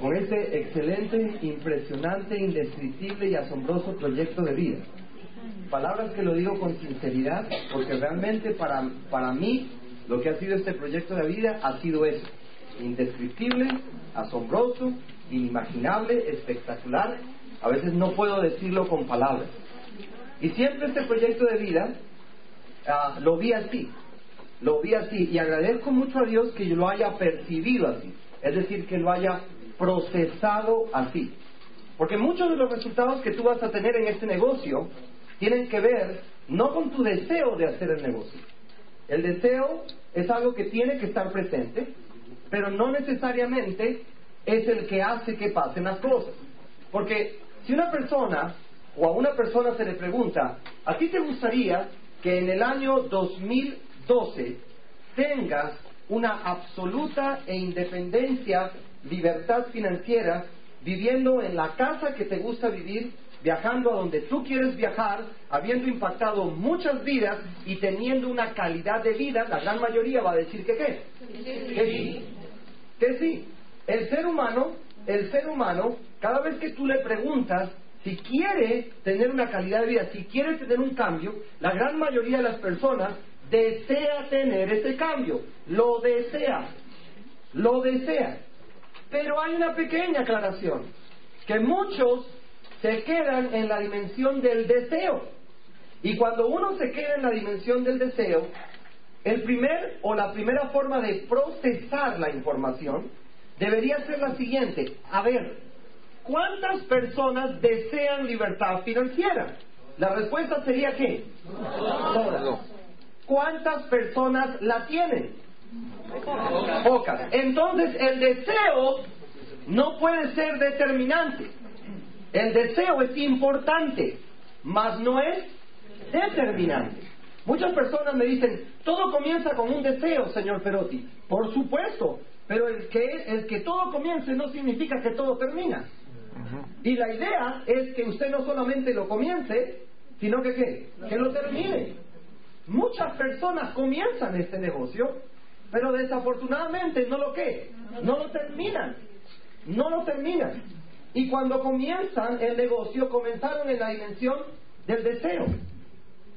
con este excelente, impresionante, indescriptible y asombroso proyecto de vida. Palabras que lo digo con sinceridad, porque realmente para, para mí lo que ha sido este proyecto de vida ha sido eso, indescriptible, asombroso, inimaginable, espectacular. A veces no puedo decirlo con palabras. Y siempre este proyecto de vida ah, lo vi así, lo vi así, y agradezco mucho a Dios que yo lo haya percibido así es decir, que lo haya procesado así. Porque muchos de los resultados que tú vas a tener en este negocio tienen que ver no con tu deseo de hacer el negocio. El deseo es algo que tiene que estar presente, pero no necesariamente es el que hace que pasen las cosas. Porque si una persona o a una persona se le pregunta, ¿a ti te gustaría que en el año 2012 tengas una absoluta e independencia, libertad financiera, viviendo en la casa que te gusta vivir, viajando a donde tú quieres viajar, habiendo impactado muchas vidas y teniendo una calidad de vida, la gran mayoría va a decir que qué. Que sí. Que sí. El ser humano, el ser humano, cada vez que tú le preguntas si quiere tener una calidad de vida, si quiere tener un cambio, la gran mayoría de las personas desea tener ese cambio, lo desea, lo desea. Pero hay una pequeña aclaración, que muchos se quedan en la dimensión del deseo. Y cuando uno se queda en la dimensión del deseo, el primer o la primera forma de procesar la información debería ser la siguiente. A ver, ¿cuántas personas desean libertad financiera? La respuesta sería que. ¿Cuántas personas la tienen? Pocas. Entonces el deseo no puede ser determinante. El deseo es importante, mas no es determinante. Muchas personas me dicen, todo comienza con un deseo, señor Perotti. Por supuesto, pero el que, el que todo comience no significa que todo termina. Y la idea es que usted no solamente lo comience, sino que ¿qué? Que lo termine. Muchas personas comienzan este negocio, pero desafortunadamente no lo que, no lo terminan, no lo terminan. Y cuando comienzan el negocio, comenzaron en la dimensión del deseo.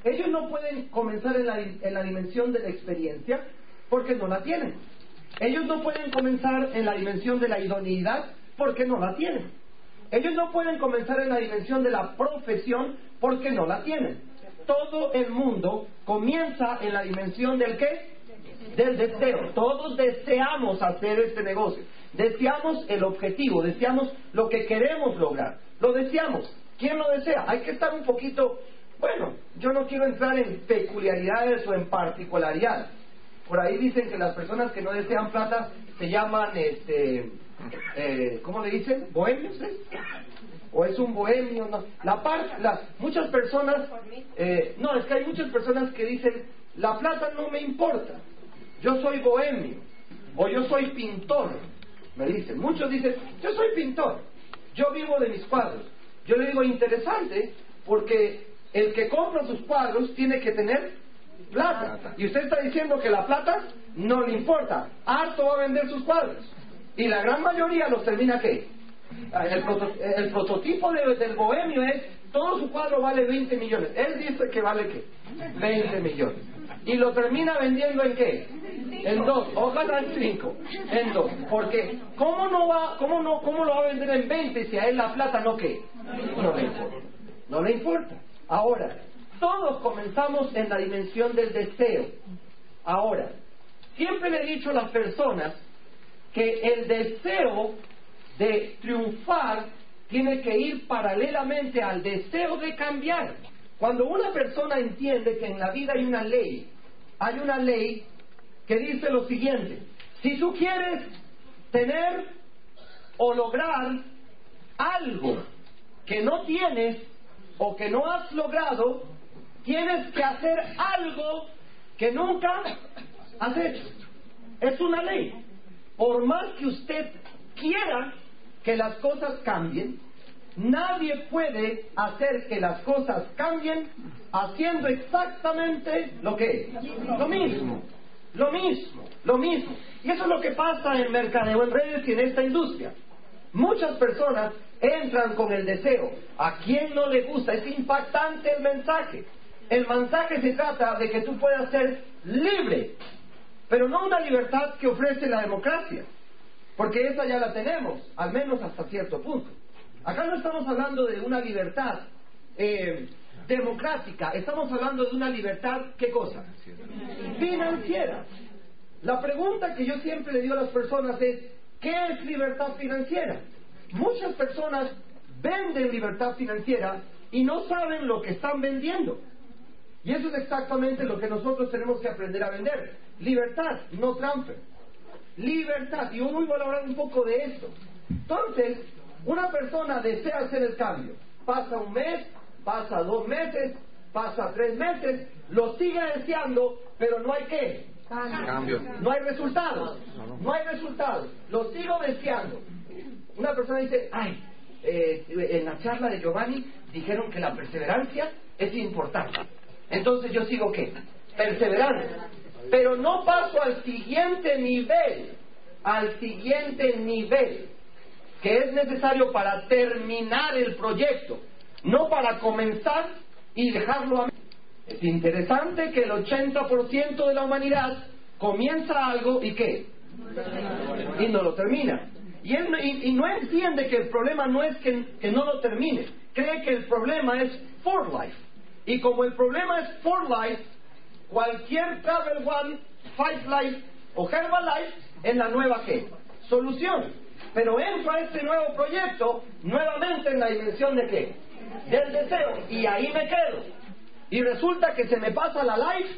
Ellos no pueden comenzar en la, en la dimensión de la experiencia porque no la tienen. Ellos no pueden comenzar en la dimensión de la idoneidad porque no la tienen. Ellos no pueden comenzar en la dimensión de la profesión porque no la tienen todo el mundo comienza en la dimensión del qué? Del deseo. Todos deseamos hacer este negocio. Deseamos el objetivo, deseamos lo que queremos lograr. Lo deseamos. ¿Quién lo desea? Hay que estar un poquito, bueno, yo no quiero entrar en peculiaridades o en particularidades. Por ahí dicen que las personas que no desean plata se llaman, este, eh, ¿cómo le dicen? Bohemios, ¿eh? O es un bohemio. No. La parte, las, muchas personas, eh, no, es que hay muchas personas que dicen, la plata no me importa, yo soy bohemio, o yo soy pintor, me dicen. Muchos dicen, yo soy pintor, yo vivo de mis cuadros. Yo le digo, interesante, porque el que compra sus cuadros tiene que tener plata. Y usted está diciendo que la plata no le importa. Harto va a vender sus cuadros. Y la gran mayoría los termina qué? Ah, el, prototipo del bohemio es, todo su cuadro vale 20 millones. Él dice que vale qué? 20 millones. Y lo termina vendiendo en qué? En dos, ojalá en cinco, en dos. Porque, ¿cómo no va, cómo no, cómo lo va a vender en 20 si a él la plata no qué? No le importa. No le importa. Ahora, todos comenzamos en la dimensión del deseo. Ahora, siempre le he dicho a las personas que el deseo de triunfar tiene que ir paralelamente al deseo de cambiar. Cuando una persona entiende que en la vida hay una ley, hay una ley que dice lo siguiente, si tú quieres tener o lograr algo que no tienes o que no has logrado, tienes que hacer algo que nunca has hecho. Es una ley. Por más que usted quiera, que las cosas cambien, nadie puede hacer que las cosas cambien haciendo exactamente lo que es, lo mismo. Lo mismo, lo mismo. Y eso es lo que pasa en mercadeo, en redes y en esta industria. Muchas personas entran con el deseo. ¿A quién no le gusta? Es impactante el mensaje. El mensaje se trata de que tú puedas ser libre, pero no una libertad que ofrece la democracia, porque esa ya la tenemos, al menos hasta cierto punto. Acá no estamos hablando de una libertad eh, democrática, estamos hablando de una libertad, ¿qué cosa? Financiera. La pregunta que yo siempre le digo a las personas es, ¿qué es libertad financiera? Muchas personas venden libertad financiera y no saben lo que están vendiendo. Y eso es exactamente lo que nosotros tenemos que aprender a vender. Libertad, no transfer. Libertad. Y hoy voy a hablar un poco de esto. Entonces, una persona desea hacer el cambio. Pasa un mes, pasa dos meses, pasa tres meses, lo sigue deseando, pero no hay qué. Cambio. No hay resultados. No hay resultados. Lo sigo deseando. Una persona dice, ay, eh, en la charla de Giovanni dijeron que la perseverancia es importante. Entonces yo sigo qué? Perseverando. Pero no paso al siguiente nivel, al siguiente nivel que es necesario para terminar el proyecto, no para comenzar y dejarlo a Es interesante que el 80% de la humanidad comienza algo y qué? Y no lo termina. Y, él, no entiende que el problema no es que, que no lo termine, cree que el problema es for life. Y como el problema es for life, cualquier Travel One, Five Life o Herbalife es la nueva qué? Solución. Pero entra este nuevo proyecto nuevamente en la dimensión de qué? Del deseo. Y ahí me quedo. Y resulta que se me pasa la life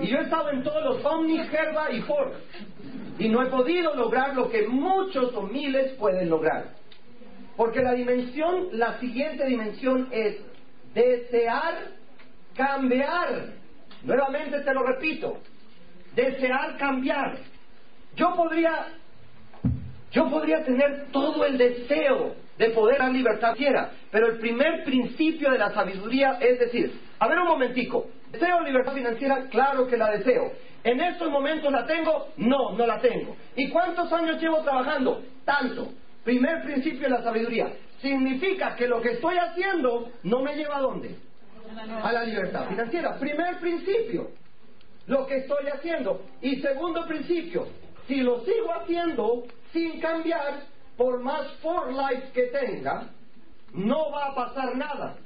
y yo he estado en todos los Omni, Herba y Ford. Y no he podido lograr lo que muchos o miles pueden lograr. Porque la dimensión, la siguiente dimensión es desear cambiar. Nuevamente te lo repito, desear cambiar. Yo podría, yo podría tener todo el deseo de poder dar libertad quiera, pero el primer principio de la sabiduría es decir, a ver un momentico, ¿deseo libertad financiera? Claro que la deseo. ¿En estos momentos la tengo? No, no la tengo. ¿Y cuántos años llevo trabajando? Tanto. Primer principio de la sabiduría. Significa que lo que estoy haciendo no me lleva a dónde? A la libertad financiera. Primer principio. Lo que estoy haciendo. Y segundo principio. Si lo sigo haciendo sin cambiar, por más for life que tenga, no va a pasar nada.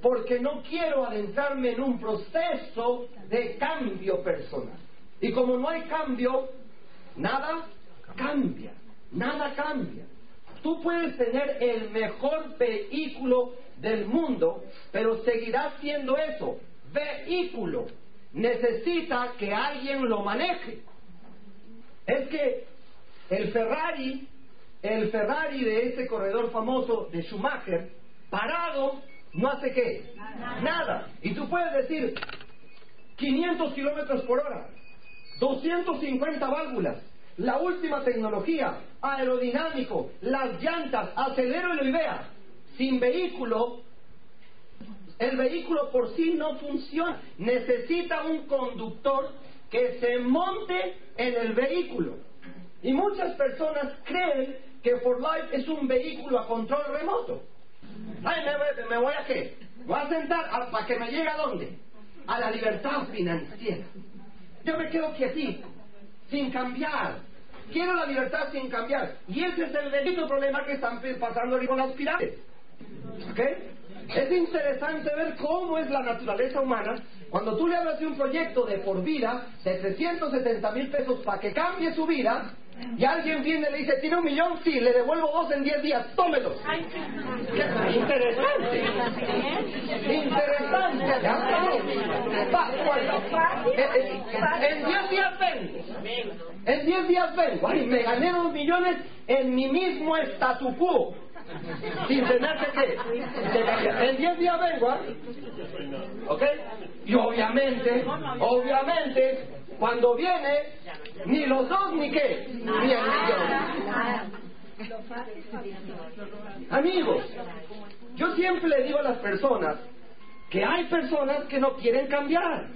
Porque no quiero adentrarme en un proceso de cambio personal. Y como no hay cambio, nada cambia. Nada cambia. Tú puedes tener el mejor vehículo del mundo, pero seguirás siendo eso, vehículo. Necesita que alguien lo maneje. Es que el Ferrari, el Ferrari de ese corredor famoso de Schumacher, parado, no hace qué? Nada. Y tú puedes decir 500 kilómetros por hora, 250 válvulas, la última tecnología, aerodinámico, las llantas, acelero y lo vea. Sin vehículo, el vehículo por sí no funciona. Necesita un conductor que se monte en el vehículo. Y muchas personas creen que For Life es un vehículo a control remoto. Ay, me, voy a qué? Voy a sentar para que me llegue a dónde? A la libertad financiera. Yo me quedo quietito sin cambiar. Quiero la libertad sin cambiar. Y ese es el bendito problema que están pasando con las pirámides. ¿Ok? Es interesante ver cómo es la naturaleza humana cuando tú le hablas de un proyecto de por vida de 370 mil pesos para que cambie su vida y alguien viene y le dice, tiene un millón, sí, le devuelvo dos en diez días, tómelos. Interesante. Interesante. En diez días vengo. En diez días vengo. Ay, me gané dos millones en mi mismo statu quo. Sin tener que. En diez días vengo, ¿ah? ¿Ok? Y obviamente, obviamente, cuando viene, ni los dos ni qué, ni el. Amigos, yo siempre le digo a las personas que hay personas que no quieren cambiar.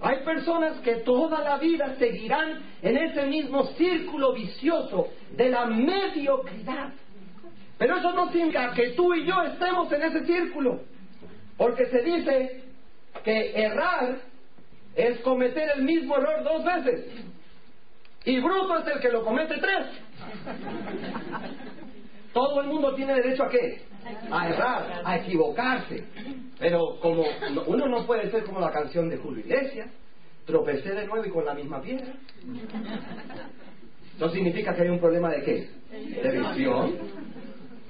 Hay personas que toda la vida seguirán en ese mismo círculo vicioso de la mediocridad. Pero eso no significa que tú y yo estemos en ese círculo. Porque se dice que errar es cometer el mismo error dos veces. Y bruto es el que lo comete tres. Todo el mundo tiene derecho a qué? A errar, a equivocarse. Pero como uno no puede ser como la canción de Julio Iglesias, tropecé de nuevo y con la misma piedra. No significa que hay un problema de qué? De visión.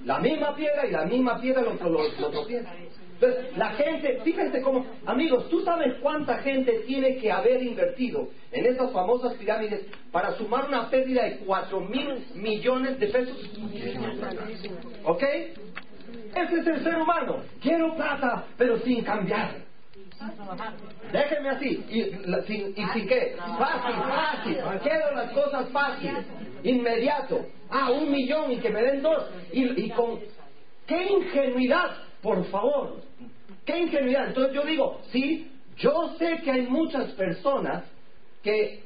La misma piedra y la misma piedra lo, lo, lo tropieza. Entonces, la gente, fíjense cómo, amigos, ¿tú sabes cuánta gente tiene que haber invertido en esas famosas pirámides para sumar una pérdida de 4 mil millones de pesos? ¿Ok? Ese es el ser humano. Quiero plata, pero sin cambiar. Déjenme así. ¿Y, sin, y sin qué? Fácil, fácil. Quiero las cosas fáciles. Inmediato. Ah, un millón y que me den dos. Y, y con... ¡Qué ingenuidad! Por favor. ¡Qué ingenuidad! Entonces yo digo, sí, yo sé que hay muchas personas que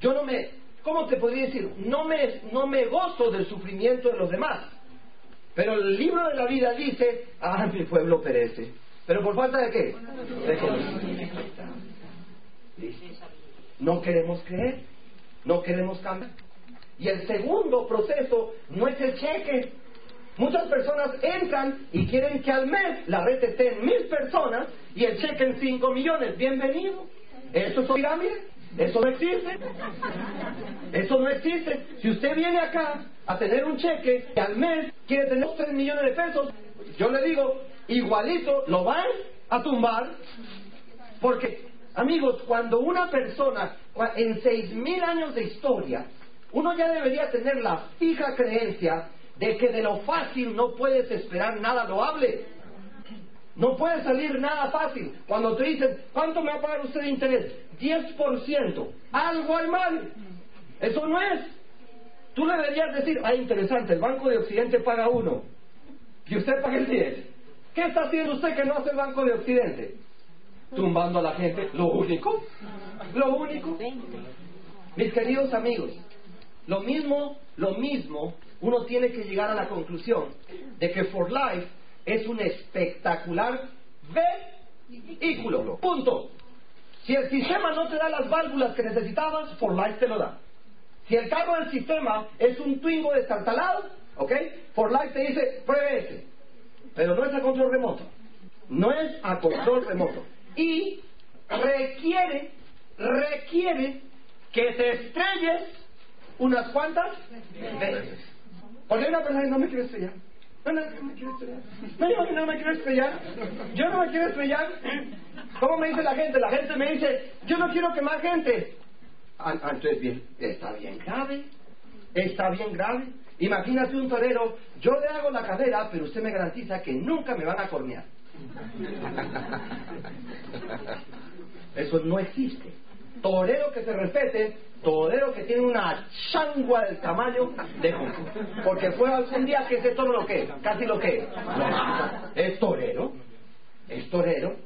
yo no me, ¿cómo te podría decir? No me, no me gozo del sufrimiento de los demás. Pero el libro de la vida dice, ah, mi pueblo perece. ¿Pero por falta de qué? No queremos creer, no queremos cambiar. Y el segundo proceso no es el cheque, Muchas personas entran y quieren que al mes la red esté en mil personas y el cheque en cinco millones. Bienvenido. ¿Eso es pirámide? Eso no existe. Eso no existe. Si usted viene acá a tener un cheque y al mes quiere tener tres millones de pesos, yo le digo, igualito lo van a tumbar porque, amigos, cuando una persona en seis mil años de historia, uno ya debería tener la fija creencia de que de lo fácil no puedes esperar nada loable. No puede salir nada fácil. Cuando te dicen, ¿cuánto me va a pagar usted de interés? 10%. Algo hay mal. Eso no es. Tú le deberías decir, ah, interesante, el Banco de Occidente paga uno y usted paga el 10. ¿Qué está haciendo usted que no hace el Banco de Occidente? Tumbando a la gente. Lo único. Lo único. Mis queridos amigos, lo mismo, lo mismo uno tiene que llegar a la conclusión de que For Life es un espectacular vehículo. Punto. Si el sistema no te da las válvulas que necesitabas, For Life te lo da. Si el carro del sistema es un Twingo destartalado, ¿ok? For Life te dice, pruebe ese. Pero no es a control remoto. No es a control remoto. Y requiere, requiere que te estrelles unas cuantas veces. Porque hay una persona que no me quiere estrellar. No, no, no me quiero estrellar. No, no me quiero estrellar. Yo no me quiero estrellar. ¿Cómo me dice la gente? La gente me dice, yo no quiero que más gente. Ah, ah, entonces, bien, está bien grave. Está bien grave. Imagínate un torero, yo le hago la cadera, pero usted me garantiza que nunca me van a cornear. Eso no existe. Torero que se respete torero que tiene una changua del tamaño de Porque fue algún día que ese toro lo que, casi lo que, es torero, es torero,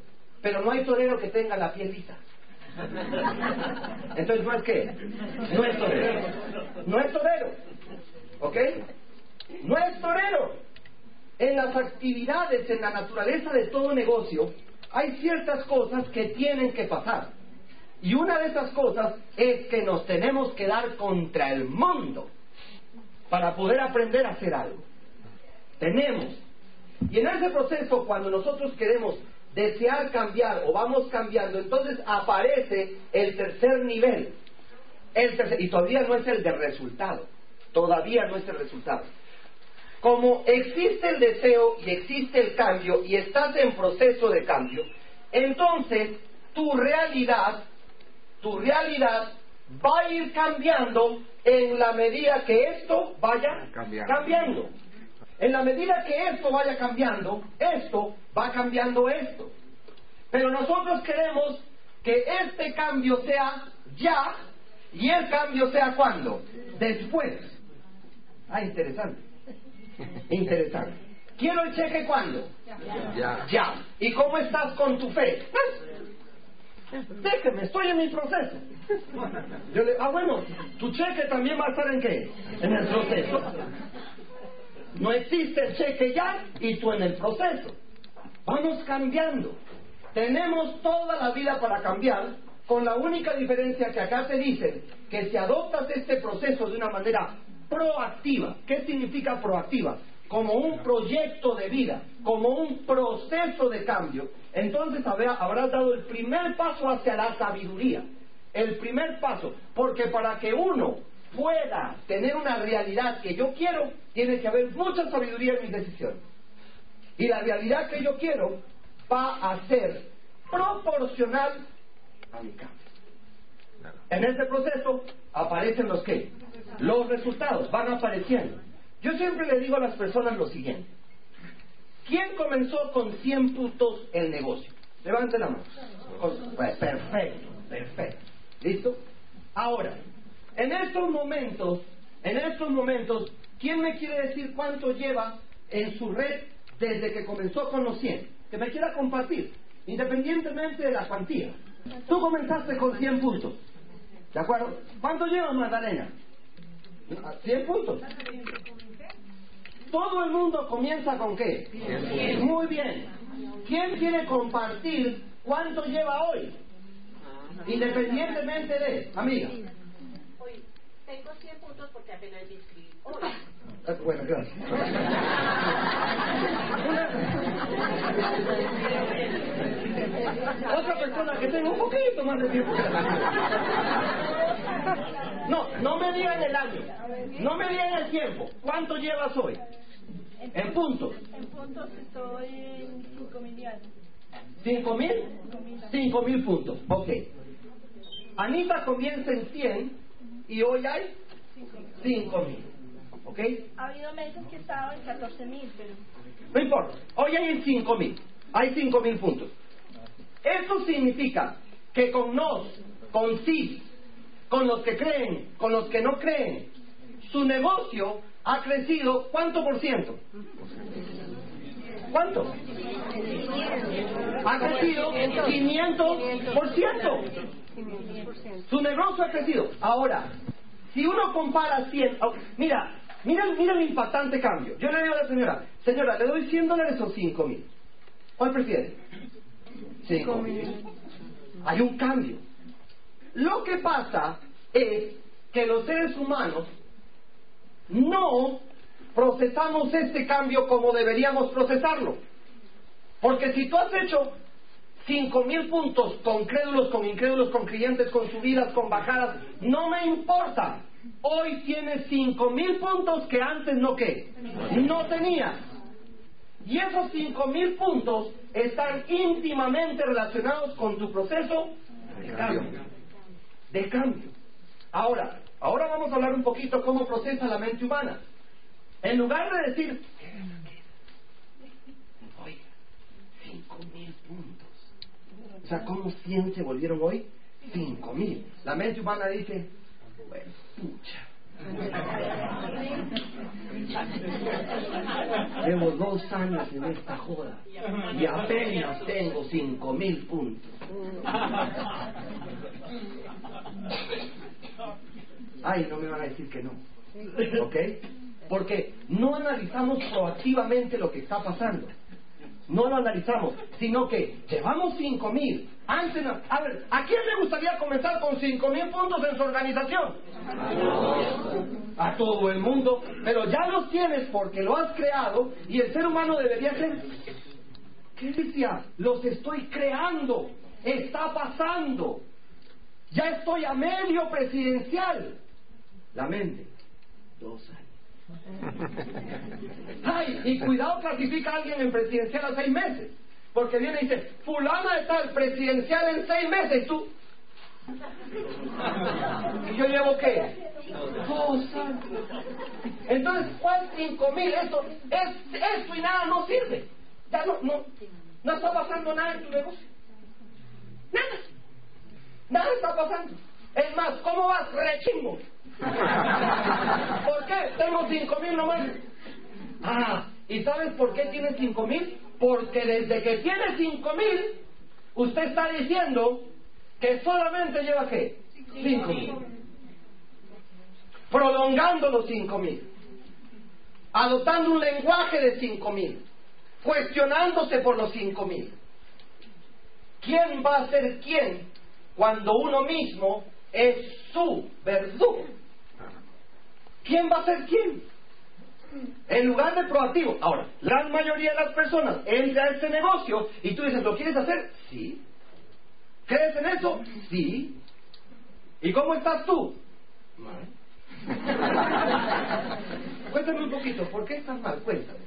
pero no hay torero que tenga la piel lisa. Entonces no es que, no es torero, no es torero, ¿ok? No es torero. En las actividades, en la naturaleza de todo negocio, hay ciertas cosas que tienen que pasar. Y una de esas cosas es que nos tenemos que dar contra el mundo para poder aprender a hacer algo. Tenemos. Y en ese proceso, cuando nosotros queremos desear cambiar o vamos cambiando, entonces aparece el tercer nivel. El tercer, y todavía no es el de resultado. Todavía no es el resultado. Como existe el deseo y existe el cambio y estás en proceso de cambio, entonces tu realidad tu realidad va a ir cambiando en la medida que esto vaya cambiando. En la medida que esto vaya cambiando, esto va cambiando esto. Pero nosotros queremos que este cambio sea ya y el cambio sea cuando? Después. Ah, interesante. Interesante. Quiero el cheque cuando? Ya. Ya. ¿Y cómo estás con tu fe? déjeme, estoy en mi proceso. Yo le ah, bueno, tu cheque también va a estar en qué? En el proceso. No existe el cheque ya y tú en el proceso. Vamos cambiando. Tenemos toda la vida para cambiar, con la única diferencia que acá te dicen que si adoptas este proceso de una manera proactiva, ¿qué significa proactiva? Como un proyecto de vida, como un proceso de cambio, entonces habrás dado el primer paso hacia la sabiduría. El primer paso, porque para que uno pueda tener una realidad que yo quiero, tiene que haber mucha sabiduría en mis decisiones. Y la realidad que yo quiero va a ser proporcional a mi cambio. En este proceso aparecen los qué? Los resultados van apareciendo. Yo siempre le digo a las personas lo siguiente. ¿Quién comenzó con 100 puntos el negocio? Levante la mano. Pues, perfecto, perfecto. ¿Listo? Ahora, en estos momentos, en estos momentos, ¿quién me quiere decir cuánto lleva en su red desde que comenzó con los 100? Que me quiera compartir, independientemente de la cuantía. Tú comenzaste con 100 puntos. ¿De acuerdo? ¿Cuánto lleva Magdalena? 100 puntos. Todo el mundo comienza con qué? Muy bien. ¿Quién quiere compartir cuánto lleva hoy? Independientemente de, amiga. Tengo 100 puntos porque apenas me inscribí. Bueno, gracias. Otra persona que tenga un poquito más de tiempo. No, no me digan el año, no me digan el tiempo. ¿Cuánto llevas hoy? En puntos. En puntos estoy en 5 mil ¿Cinco mil? Cinco mil puntos, ok. Anita comienza en 100 y hoy hay 5 mil. ¿Ok? Ha habido meses que he estado en 14 mil, pero... No importa. Hoy hay 5 mil. Hay 5 mil puntos. Eso significa que con nos, con sí, con los que creen, con los que no creen, su negocio ha crecido ¿cuánto por ciento? ¿Cuánto? Ha crecido 500 por ciento. Su negocio ha crecido. Ahora, si uno compara 100, mira, mira, mira el impactante cambio. Yo le digo a la señora, señora, ¿le doy 100 dólares o 5 mil? ¿Cuál prefiere? 5 mil. Hay un cambio. Lo que pasa es que los seres humanos no procesamos este cambio como deberíamos procesarlo. Porque si tú has hecho cinco mil puntos con crédulos, con incrédulos, con clientes, con subidas, con bajadas, no me importa. Hoy tienes cinco mil puntos que antes no que no tenías. Y esos cinco mil puntos están íntimamente relacionados con tu proceso de cambio. De cambio. Ahora, ahora vamos a hablar un poquito cómo procesa la mente humana. En lugar de decir, oye, cinco mil puntos. O sea, ¿cómo 100 se volvieron hoy? Cinco mil. La mente humana dice, bueno, pucha. Llevo dos años en esta joda y apenas tengo cinco mil puntos. Ay, no me van a decir que no. ¿Ok? Porque no analizamos proactivamente lo que está pasando. No lo analizamos, sino que llevamos cinco mil. Antes, a ver, ¿a quién le gustaría comenzar con cinco mil puntos en su organización? A todo el mundo, pero ya los tienes porque lo has creado y el ser humano debería ser. ¿Qué decía? Los estoy creando, está pasando. Ya estoy a medio presidencial. La mente, dos años. Ay, y cuidado clasifica a alguien en presidencial a seis meses. Porque viene y dice, fulana está el presidencial en seis meses, tú. ¿Y yo llevo qué? Años. Entonces, ¿cuál cinco mil? Esto, es, esto y nada no sirve. Ya no, no, no está pasando nada en tu negocio. Nada. Nada está pasando. Es más, ¿cómo vas? Rechimbo. ¿Por qué? Tengo cinco mil nomás. Ah, ¿y sabes por qué tiene cinco mil? Porque desde que tiene cinco mil, usted está diciendo, que solamente lleva qué? Cinco mil. Prolongando los cinco mil. Adoptando un lenguaje de cinco mil. Cuestionándose por los cinco mil. ¿Quién va a ser quién cuando uno mismo es su verdugo? ¿Quién va a ser quién? En lugar de proactivo. Ahora, la mayoría de las personas entra a este negocio y tú dices, ¿lo quieres hacer? Sí. ¿Crees en eso? Sí. ¿Y cómo estás tú? Mal. Cuéntame un poquito, ¿por qué estás mal? Cuéntame.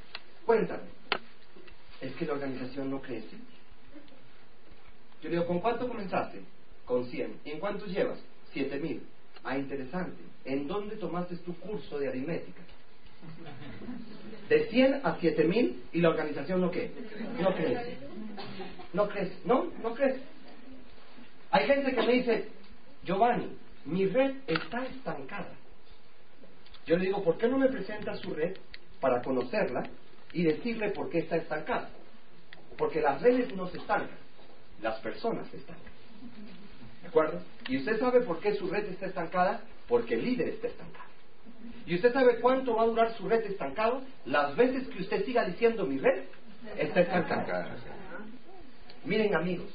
Cuéntame. Es que la organización no crece. Yo digo, ¿con cuánto comenzaste? Con 100. ¿Y en cuántos llevas? 7000. Ah, interesante. ¿En dónde tomaste tu curso de aritmética? De 100 a 7000 y la organización no qué? No crece. No crece. No, no crece. Hay gente que me dice, Giovanni, mi red está estancada. Yo le digo, ¿por qué no me presenta su red para conocerla y decirle por qué está estancada? Porque las redes no se estancan, las personas se estancan. ¿De acuerdo? Y usted sabe por qué su red está estancada, porque el líder está estancado. ¿Y usted sabe cuánto va a durar su red estancado? Las veces que usted siga diciendo mi red está estancada. Miren amigos,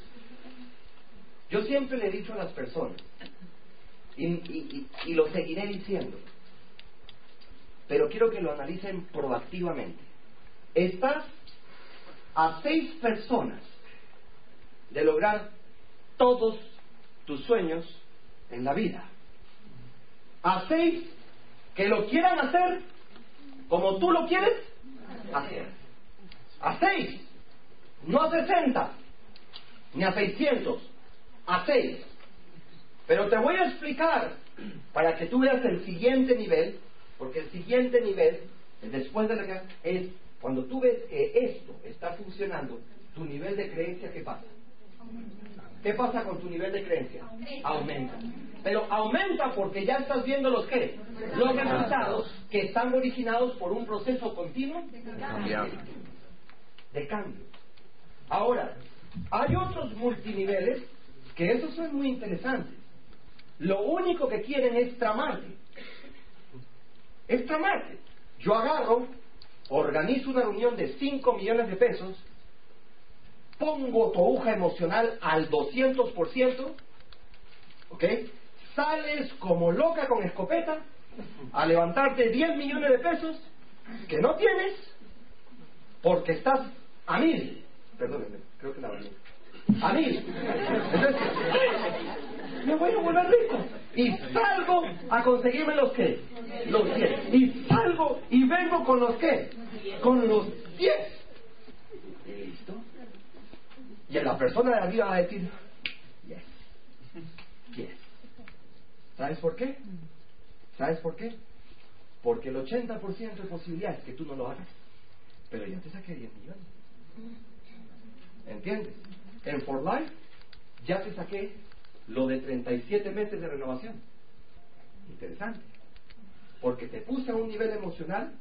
yo siempre le he dicho a las personas, y, y lo seguiré diciendo, pero quiero que lo analicen proactivamente. Estás a seis personas de lograr todos tus sueños en la vida. A seis que lo quieran hacer como tú lo quieres hacer. A seis, no a sesenta, ni a seiscientos, a seis. Pero te voy a explicar para que tú veas el siguiente nivel, porque el siguiente nivel, después de la que es cuando tú ves que esto está funcionando, tu nivel de creencia, ¿qué pasa? ¿Qué pasa con tu nivel de creencia? Aumenta. Pero aumenta porque ya estás viendo los qué? Los resultados que están originados por un proceso continuo de cambio. Ahora, hay otros multiniveles que esos son muy interesantes. Lo único que quieren es tramarte. Es tramarte. Yo agarro, organizo una reunión de 5 millones de pesos pongo tu aguja emocional al 200%, ¿ok? Sales como loca con escopeta a levantarte 10 millones de pesos que no tienes porque estás a mil. Perdónenme, creo que la verdad. A mil. Entonces, me voy a volver rico. Y salgo a conseguirme los que? Los 10. Y salgo y vengo con los que? Con los 10. Y la persona de arriba va a decir, yes, yes. ¿Sabes por qué? ¿Sabes por qué? Porque el 80% de posibilidades es que tú no lo hagas. Pero ya te saqué 10 millones. ¿Entiendes? En For Life ya te saqué lo de 37 meses de renovación. Interesante. Porque te puse a un nivel emocional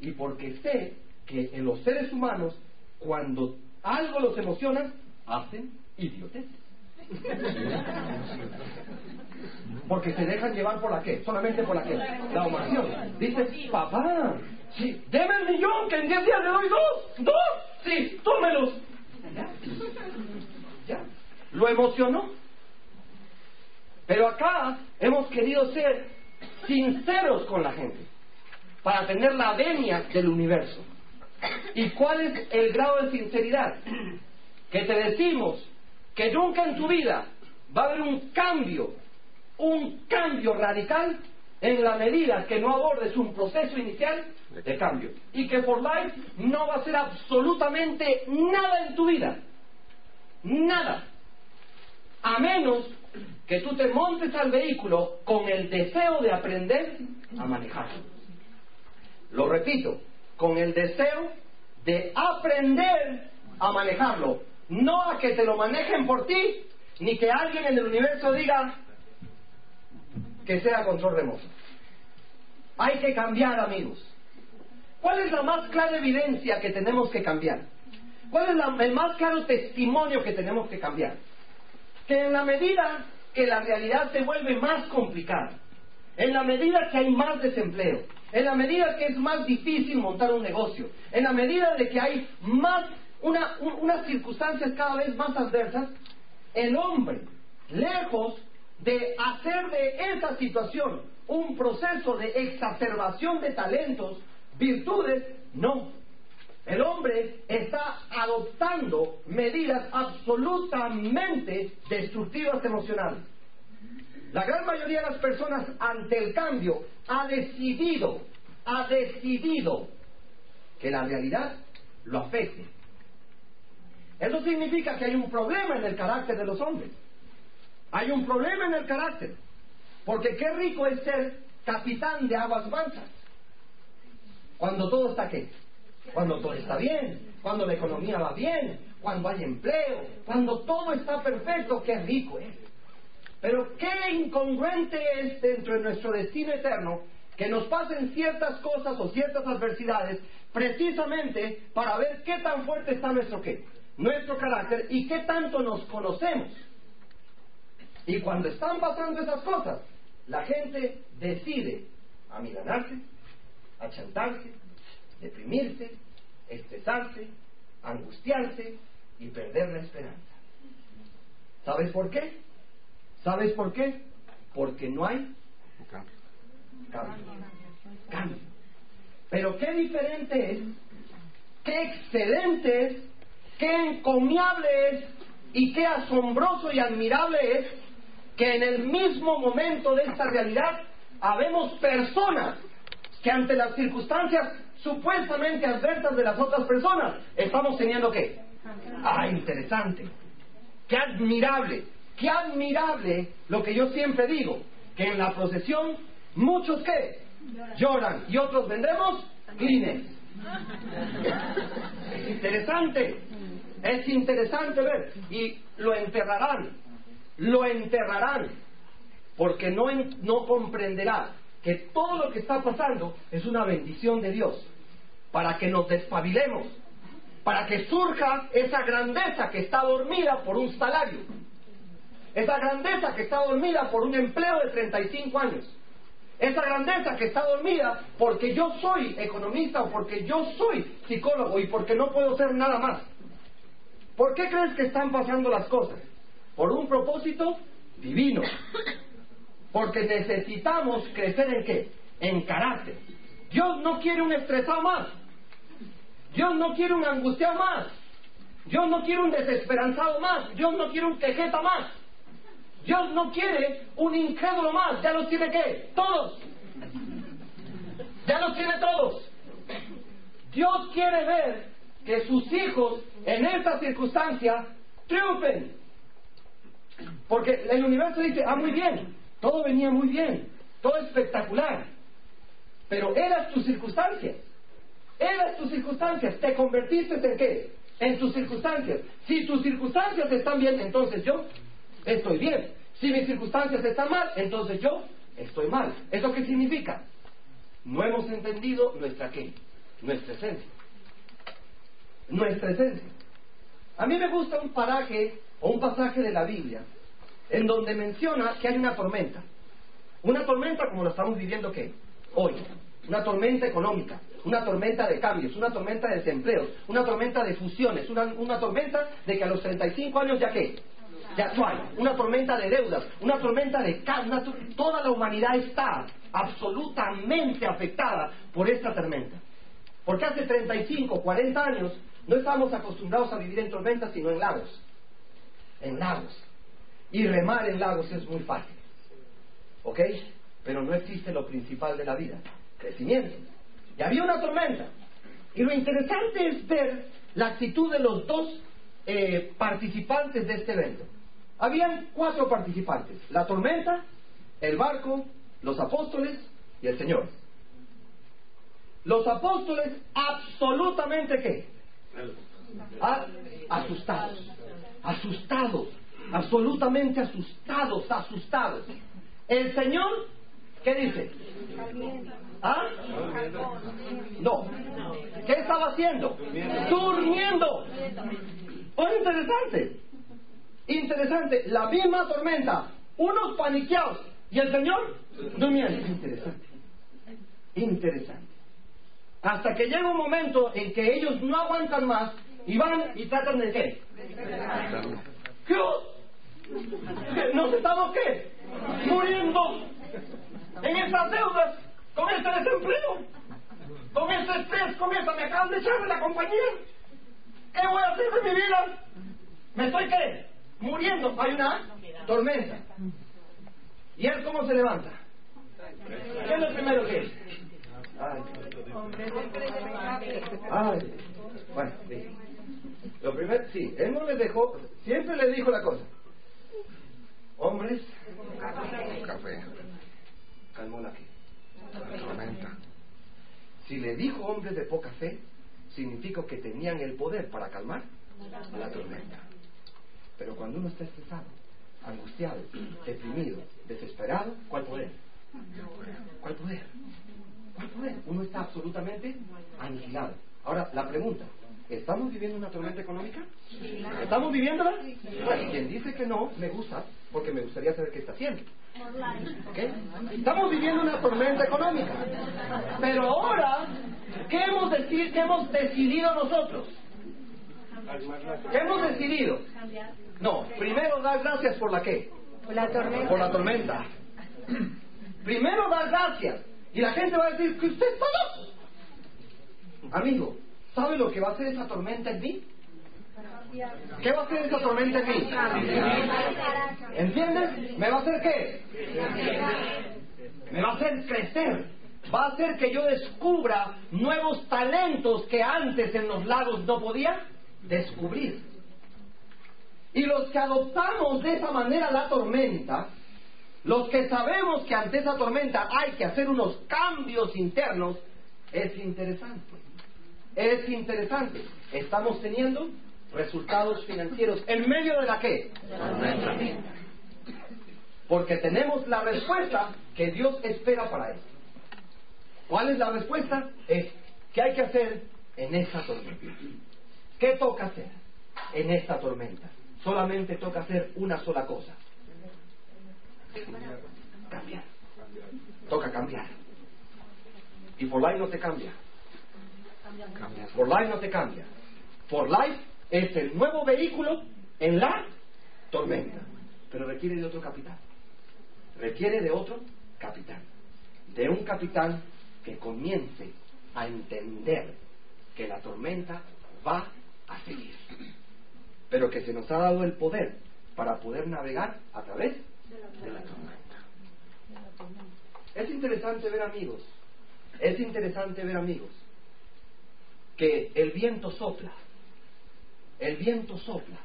y porque sé que en los seres humanos, cuando algo los emociona, hacen idiotes. Porque se dejan llevar por la qué, solamente por la qué, la ovación. Dice, papá, sí, deme el millón, que en 10 días le doy dos, dos, sí, tómelos. Ya, ya, lo emocionó. Pero acá hemos querido ser sinceros con la gente para tener la venia del universo. ¿Y cuál es el grado de sinceridad? Que te decimos que nunca en tu vida va a haber un cambio, un cambio radical en la medida que no abordes un proceso inicial de cambio. Y que por life no va a ser absolutamente nada en tu vida. Nada. A menos que tú te montes al vehículo con el deseo de aprender a manejarlo. Lo repito, con el deseo de aprender a manejarlo, no a que te lo manejen por ti, ni que alguien en el universo diga que sea control remoto. Hay que cambiar, amigos. ¿Cuál es la más clara evidencia que tenemos que cambiar? ¿Cuál es el más claro testimonio que tenemos que cambiar? que en la medida que la realidad se vuelve más complicada, en la medida que hay más desempleo, en la medida que es más difícil montar un negocio, en la medida de que hay más una, unas circunstancias cada vez más adversas, el hombre, lejos de hacer de esa situación un proceso de exacerbación de talentos, virtudes, no. El hombre está adoptando medidas absolutamente destructivas emocionales. La gran mayoría de las personas ante el cambio ha decidido, ha decidido que la realidad lo afecte. Eso significa que hay un problema en el carácter de los hombres. Hay un problema en el carácter. Porque qué rico es ser capitán de aguas mansas. Cuando todo está qué? Cuando todo está bien, cuando la economía va bien, cuando hay empleo, cuando todo está perfecto, qué rico es. Pero qué incongruente es dentro de nuestro destino eterno que nos pasen ciertas cosas o ciertas adversidades precisamente para ver qué tan fuerte está nuestro qué, nuestro carácter y qué tanto nos conocemos. Y cuando están pasando esas cosas, la gente decide amilanarse, achantarse, deprimirse, estresarse, angustiarse y perder la esperanza. ¿Sabes por qué? ¿Sabes por qué? Porque no hay cambio. Cambio. Pero qué diferente es, qué excelente es, qué encomiable es y qué asombroso y admirable es que en el mismo momento de esta realidad habemos personas que ante las circunstancias supuestamente adversas de las otras personas estamos teniendo qué? Ah, interesante. Qué admirable, qué admirable lo que yo siempre digo, que en la procesión muchos qué? Lloran y otros vendemos clines. Es interesante, es interesante ver y lo enterrarán lo enterrarán, porque no, no comprenderá que todo lo que está pasando es una bendición de Dios, para que nos despabilemos, para que surja esa grandeza que está dormida por un salario, esa grandeza que está dormida por un empleo de 35 años, esa grandeza que está dormida porque yo soy economista o porque yo soy psicólogo y porque no puedo ser nada más. ¿Por qué crees que están pasando las cosas? por un propósito divino. Porque necesitamos crecer en qué? En carácter. Dios no quiere un estresado más. Dios no quiere un angustiado más. Dios no quiere un desesperanzado más. Dios no quiere un quejeta más. Dios no quiere un incrédulo más. Ya los tiene qué? Todos. Ya los tiene todos. Dios quiere ver que sus hijos en esta circunstancia triunfen. Porque el universo dice, ah, muy bien, todo venía muy bien, todo espectacular, pero eras tus circunstancias, eras tus circunstancias, te convertiste en qué? En tus circunstancias. Si tus circunstancias están bien, entonces yo estoy bien. Si mis circunstancias están mal, entonces yo estoy mal. ¿Eso qué significa? No hemos entendido nuestra qué? Nuestra esencia. Nuestra esencia. A mí me gusta un paraje o un pasaje de la Biblia en donde menciona que hay una tormenta. Una tormenta como lo estamos viviendo ¿qué? hoy. Una tormenta económica, una tormenta de cambios, una tormenta de desempleos, una tormenta de fusiones, una, una tormenta de que a los 35 años ya qué, no hay, una tormenta de deudas, una tormenta de toda la humanidad está absolutamente afectada por esta tormenta. Porque hace 35, 40 años no estábamos acostumbrados a vivir en tormentas sino en lagos. En lagos. Y remar en lagos es muy fácil. ¿Ok? Pero no existe lo principal de la vida, crecimiento. Y había una tormenta. Y lo interesante es ver la actitud de los dos eh, participantes de este evento. Habían cuatro participantes. La tormenta, el barco, los apóstoles y el Señor. Los apóstoles absolutamente qué? Asustados. Asustados absolutamente asustados, asustados. El Señor, ¿qué dice? ¿Ah? No. ¿Qué estaba haciendo? Durmiendo. Muy interesante. Interesante, la misma tormenta, unos paniqueados y el Señor durmiendo. Interesante. Interesante. Hasta que llega un momento en que ellos no aguantan más y van y tratan de qué? ¿Qué? ¿Nos estamos qué? Muriendo en estas deudas, con este desempleo, con este estrés, con esta, me acaban de echar de la compañía. ¿Qué voy a hacer de mi vida? ¿Me estoy qué? Muriendo. Hay una tormenta. ¿Y él cómo se levanta? ¿Qué es lo primero que es? Ay. Ay. Bueno. Lo primero, sí, él no les dejó, siempre les dijo la cosa. Hombres, Café. calmón aquí. Tormenta. Si le dijo hombres de poca fe, significa que tenían el poder para calmar la tormenta. Pero cuando uno está estresado, angustiado, deprimido, desesperado, ¿cuál poder? ¿Cuál poder? ¿Cuál poder? Uno está absolutamente aniquilado. Ahora, la pregunta, ¿estamos viviendo una tormenta económica? ¿Estamos viviéndola? Bueno, quien dice que no, me gusta, porque me gustaría saber qué está haciendo. ¿Ok? Estamos viviendo una tormenta económica. Pero ahora, ¿qué hemos, deci- qué hemos decidido nosotros? ¿Qué hemos decidido? No, primero dar gracias por la qué? Por la tormenta. Por la tormenta. Primero dar gracias. Y la gente va a decir que usted está loco. Amigo, ¿sabe lo que va a hacer esa tormenta en mí? ¿Qué va a hacer esa tormenta en mí? ¿Entiendes? ¿Me va a hacer qué? Me va a hacer crecer. Va a hacer que yo descubra nuevos talentos que antes en los lagos no podía descubrir. Y los que adoptamos de esa manera la tormenta, los que sabemos que ante esa tormenta hay que hacer unos cambios internos, es interesante. Es interesante. Estamos teniendo resultados financieros en medio de la qué? Porque tenemos la respuesta que Dios espera para esto. ¿Cuál es la respuesta? Es ¿qué hay que hacer en esta tormenta? ¿Qué toca hacer en esta tormenta? Solamente toca hacer una sola cosa. Cambiar. Toca cambiar. Y por life no te cambia. Por life no te cambia. For life es el nuevo vehículo en la tormenta. Pero requiere de otro capitán. Requiere de otro capitán. De un capitán que comience a entender que la tormenta va a seguir. Pero que se nos ha dado el poder para poder navegar a través de la tormenta. Es interesante ver amigos, es interesante ver amigos, que el viento sopla, el viento sopla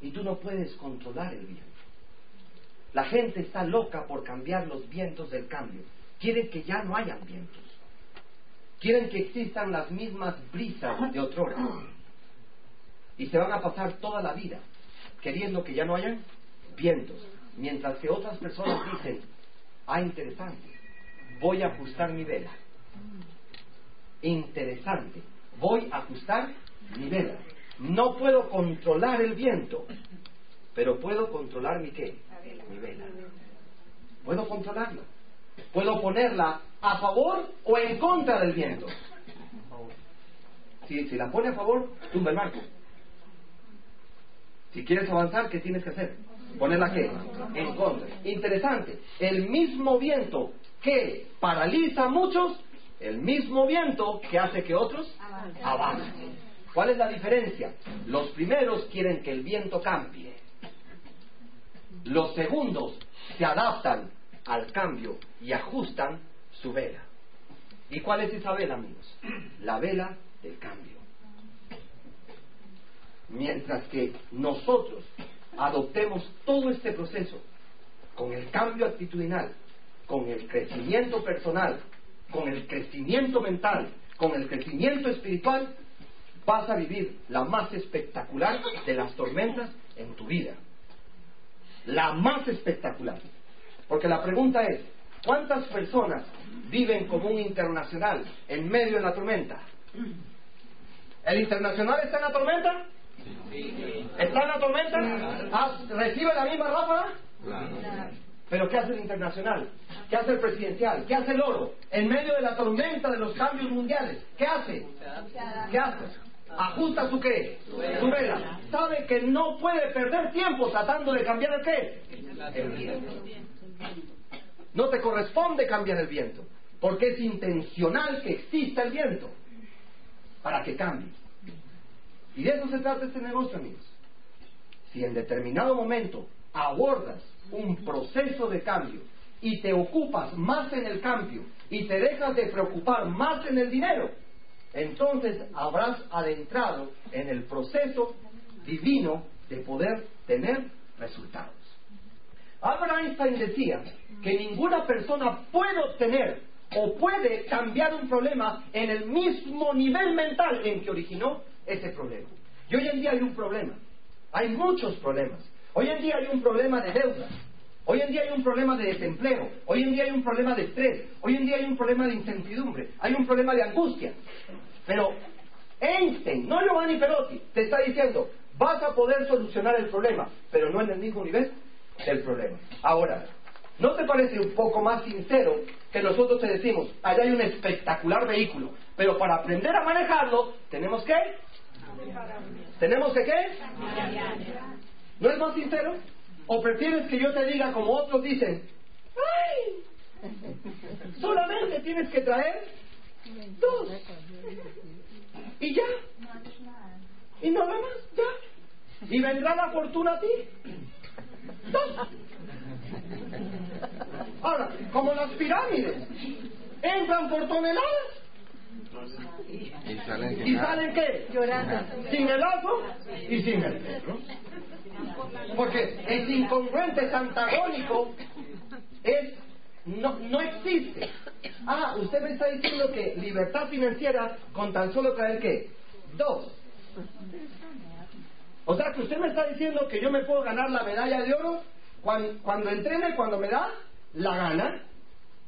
y tú no puedes controlar el viento. La gente está loca por cambiar los vientos del cambio. Quieren que ya no hayan vientos. Quieren que existan las mismas brisas de otrora. Y se van a pasar toda la vida queriendo que ya no hayan vientos. Mientras que otras personas dicen, ah, interesante, voy a ajustar mi vela. Interesante, voy a ajustar mi vela. No puedo controlar el viento, pero puedo controlar mi qué? Mi vela. Puedo controlarla. Puedo ponerla a favor o en contra del viento. Si, si la pone a favor, tumba el barco. Si quieres avanzar, ¿qué tienes que hacer? ¿Ponerla qué? En contra. Interesante. El mismo viento que paraliza a muchos, el mismo viento que hace que otros avancen. ¿Cuál es la diferencia? Los primeros quieren que el viento cambie. Los segundos se adaptan al cambio y ajustan su vela. ¿Y cuál es esa vela, amigos? La vela del cambio. Mientras que nosotros adoptemos todo este proceso con el cambio actitudinal, con el crecimiento personal, con el crecimiento mental, con el crecimiento espiritual, vas a vivir la más espectacular de las tormentas en tu vida. La más espectacular. Porque la pregunta es, ¿cuántas personas viven como un internacional en medio de la tormenta? ¿El internacional está en la tormenta? ¿Está en la tormenta? Ah, ¿Recibe la misma ráfaga? Pero ¿qué hace el internacional? ¿Qué hace el presidencial? ¿Qué hace el oro? En medio de la tormenta de los cambios mundiales, ¿qué hace? ¿Qué hace? Ajusta su qué? Su vela. Sabe que no puede perder tiempo tratando de cambiar el qué? El viento. No te corresponde cambiar el viento, porque es intencional que exista el viento para que cambie. Y de eso se trata este negocio, amigos. Si en determinado momento abordas un proceso de cambio y te ocupas más en el cambio y te dejas de preocupar más en el dinero, entonces habrás adentrado en el proceso divino de poder tener resultados. Albert Einstein decía que ninguna persona puede obtener o puede cambiar un problema en el mismo nivel mental en que originó ese problema. Y hoy en día hay un problema, hay muchos problemas. Hoy en día hay un problema de deuda, hoy en día hay un problema de desempleo, hoy en día hay un problema de estrés, hoy en día hay un problema de incertidumbre, hay un problema de angustia. Pero Einstein, no Giovanni Perotti, te está diciendo, vas a poder solucionar el problema, pero no en el mismo nivel del problema. Ahora, ¿no te parece un poco más sincero que nosotros te decimos, allá hay un espectacular vehículo, pero para aprender a manejarlo, tenemos que... ¿Tenemos que qué? ¿No es más sincero? ¿O prefieres que yo te diga como otros dicen, ¡ay! Solamente tienes que traer dos. Y ya. Y nada más, ya. Y vendrá la fortuna a ti. Dos. Ahora, como las pirámides entran por toneladas Y salen y salen qué? Sin el lazo y sin el perro. Porque es incongruente, es antagónico, es no, no existe. Ah, usted me está diciendo que libertad financiera con tan solo traer qué? Dos. O sea que usted me está diciendo que yo me puedo ganar la medalla de oro cuando, cuando entrene, cuando me da la gana.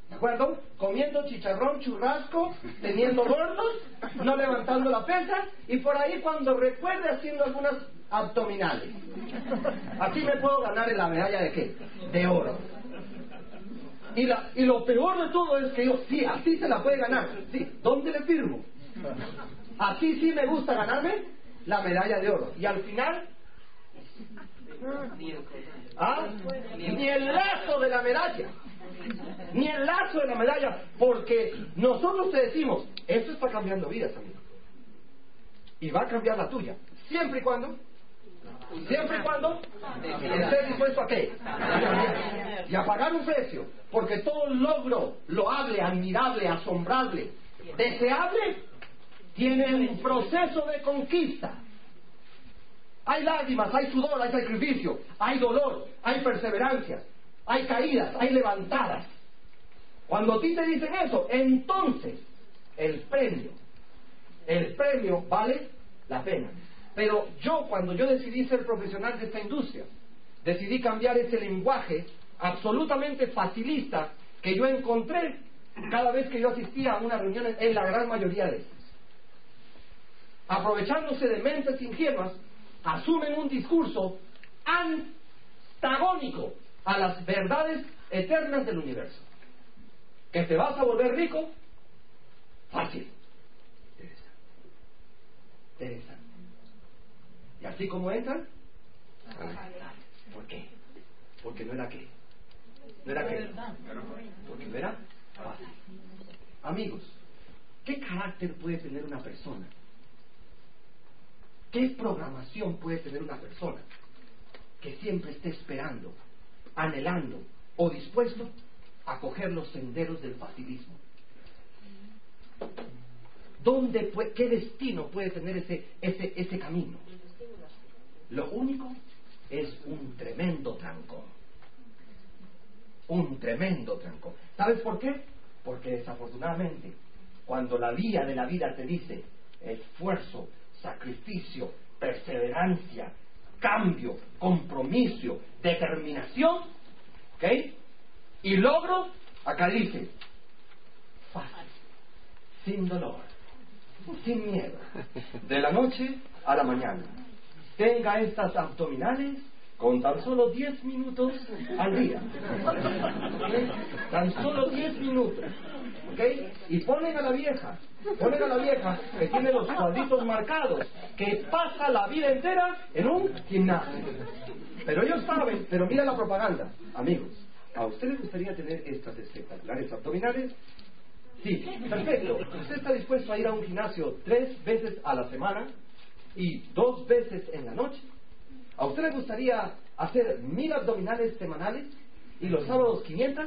¿De acuerdo? Comiendo chicharrón, churrasco, teniendo gordos, no levantando la pesa y por ahí cuando recuerde haciendo algunas abdominales. Así me puedo ganar en la medalla de qué? De oro. Y, la, y lo peor de todo es que yo, sí, así se la puede ganar. Sí, ¿dónde le firmo? Así sí me gusta ganarme la medalla de oro. Y al final, ¿ah? ni el lazo de la medalla. Ni el lazo de la medalla. Porque nosotros te decimos, esto está cambiando vidas, amigo. Y va a cambiar la tuya. Siempre y cuando Siempre y cuando esté dispuesto a qué? Y a pagar un precio. Porque todo logro loable, admirable, asombrable, deseable, tiene un proceso de conquista. Hay lágrimas, hay sudor, hay sacrificio, hay dolor, hay perseverancia, hay caídas, hay levantadas. Cuando a ti te dicen eso, entonces el premio, el premio vale la pena. Pero yo, cuando yo decidí ser profesional de esta industria, decidí cambiar ese lenguaje absolutamente facilista que yo encontré cada vez que yo asistía a una reunión en la gran mayoría de estas. Aprovechándose de mentes ingenuas, asumen un discurso antagónico a las verdades eternas del universo. Que te vas a volver rico, fácil. Interesante. Interesante. Y así como entran, ¿por qué? Porque no era qué. No era qué. Porque no era fácil. Amigos, ¿qué carácter puede tener una persona? ¿Qué programación puede tener una persona que siempre esté esperando, anhelando o dispuesto a coger los senderos del facilismo? ¿Dónde puede- ¿Qué destino puede tener ese, ese, ese camino? Lo único es un tremendo trancón. Un tremendo trancón. ¿Sabes por qué? Porque desafortunadamente, cuando la vía de la vida te dice esfuerzo, sacrificio, perseverancia, cambio, compromiso, determinación, ¿ok? Y logro, acá dice, fácil, sin dolor, sin miedo, de la noche a la mañana. tenga estas abdominales con tan solo 10 minutos al día. Tan solo 10 minutos. ¿Ok? Y ponen a la vieja, ponen a la vieja que tiene los cuadritos marcados, que pasa la vida entera en un gimnasio. Pero ellos saben, pero mira la propaganda, amigos. ¿A usted le gustaría tener estas espectaculares abdominales? Sí, perfecto. ¿Usted está dispuesto a ir a un gimnasio tres veces a la semana y dos veces en la noche? ¿A usted le gustaría hacer mil abdominales semanales y los sábados 500?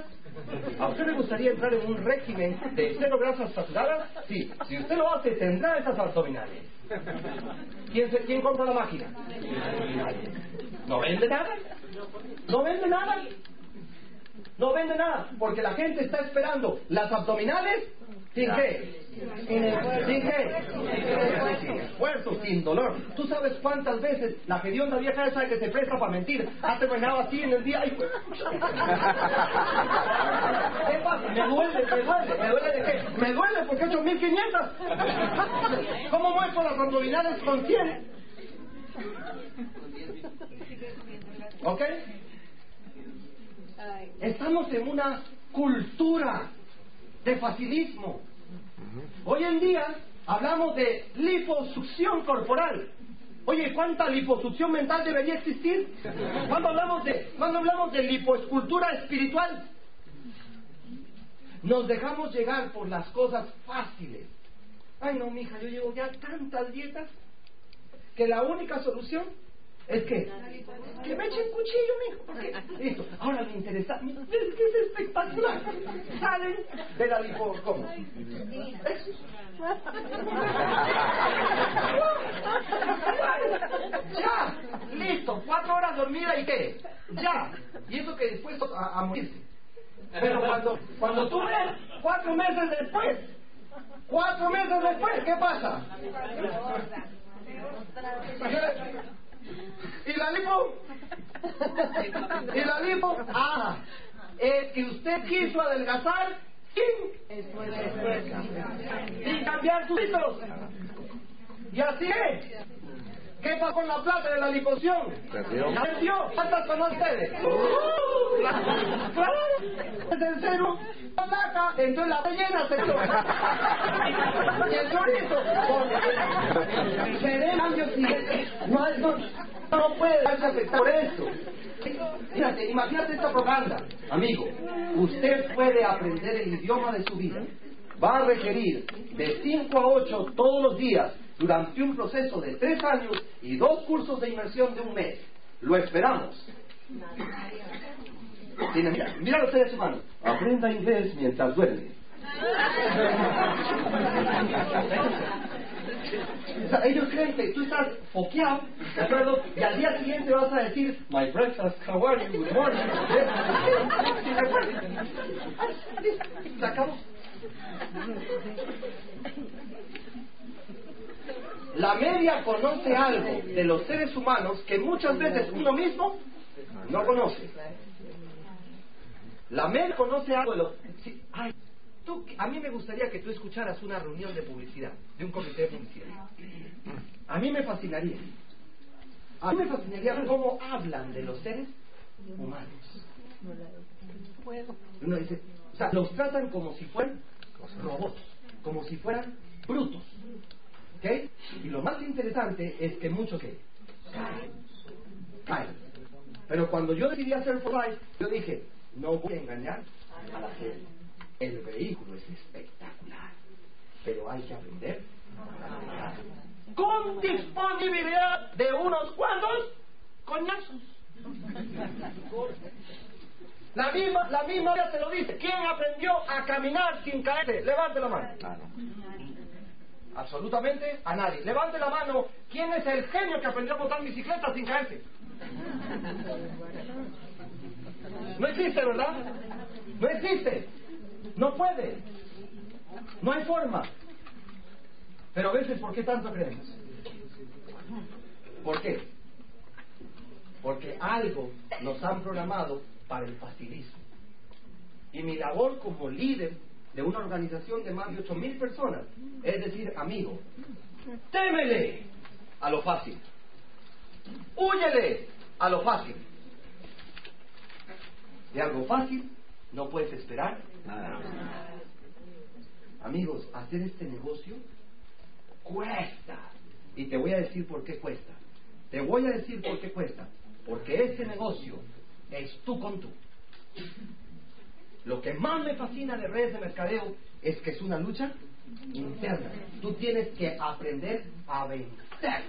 ¿A usted le gustaría entrar en un régimen de cero grasas saturadas? Sí, si usted lo hace tendrá esas abdominales. ¿Quién, quién compra la máquina? ¿No vende nada? ¿No vende nada? No vende nada, porque la gente está esperando las abdominales sin qué. Sin qué. Sin esfuerzo, sin dolor. ¿Tú sabes cuántas veces la hedionda vieja esa que se presta para mentir ha terminado así en el día? ¡Ay, pues! ¿Qué pasa? Me duele, me duele. ¿Me duele de qué? Me duele porque he hecho 1500. ¿Cómo muestro las abdominales con 100? ¿Ok? Estamos en una cultura de facilismo. Hoy en día hablamos de liposucción corporal. Oye, ¿cuánta liposucción mental debería existir? ¿Cuándo hablamos de, cuando hablamos de lipoescultura espiritual? Nos dejamos llegar por las cosas fáciles. Ay, no, mija, yo llevo ya tantas dietas que la única solución es que que me echen cuchillo, mijo. porque- Listo. Ahora me interesa. ¿Ves que es espectacular? Salen de la lipo... ¿Cómo? Ya, listo, cuatro horas dormida y qué, ya, y eso que dispuesto a, a morirse. Pero cuando, cuando tú ves cuatro meses después, cuatro meses después, ¿qué pasa? ¿Y la lipo? ¿Y la lipo? Ah, es que usted quiso adelgazar sin, sin cambiar sus hitos. Y así es. ¿Qué pasó con la plata de la lipoción? Perdió. ¿La perdió? ¿Cuántas son ustedes? ¡Claro! ¡Claro! Es el cero. La plata, entonces la rellena se Y el chorizo. con- Se ve cambio siguiente. No, no, no puede darse afectar por eso. Fíjate, imagínate esta propaganda. Amigo, usted puede aprender el idioma de su vida. Va a requerir de 5 a 8 todos los días durante un proceso de 3 años y dos cursos de inmersión de un mes. Lo esperamos. Mira, mira los seres humanos. Aprenda inglés mientras duerme. Ellos creen que tú estás foqueado, ¿de acuerdo? Y al día siguiente vas a decir, My breakfast, how are you? Good morning. Se acabó. La media conoce algo de los seres humanos que muchas veces uno mismo no conoce. La media conoce algo de los... ay, tú, a mí me gustaría que tú escucharas una reunión de publicidad, de un comité de publicidad. A mí me fascinaría. A mí me fascinaría cómo hablan de los seres humanos. Uno dice, o sea, los tratan como si fueran robots, como si fueran brutos. ¿Ok? Y lo más interesante es que muchos que caen. Caen. Pero cuando yo decidí hacer For Life, yo dije, no voy a engañar a la gente. El vehículo es espectacular, pero hay que aprender a con disponibilidad de unos cuantos coñazos. La misma, la misma ya se lo dice. ¿Quién aprendió a caminar sin caerse? Levante la mano. Absolutamente a nadie. Levante la mano. ¿Quién es el genio que aprendió a montar bicicleta sin caerse? No existe, ¿verdad? No existe. No puede. No hay forma. Pero a veces, ¿por qué tanto creemos? ¿Por qué? Porque algo nos han programado para el facilismo. Y mi labor como líder de una organización de más de ocho mil personas es decir, amigo, témele a lo fácil. Húyele a lo fácil. De algo fácil no puedes esperar nada. Amigos, hacer este negocio cuesta. Y te voy a decir por qué cuesta. Te voy a decir por qué cuesta. Porque este negocio es tú con tú. Lo que más me fascina de redes de mercadeo es que es una lucha interna. Tú tienes que aprender a vencer,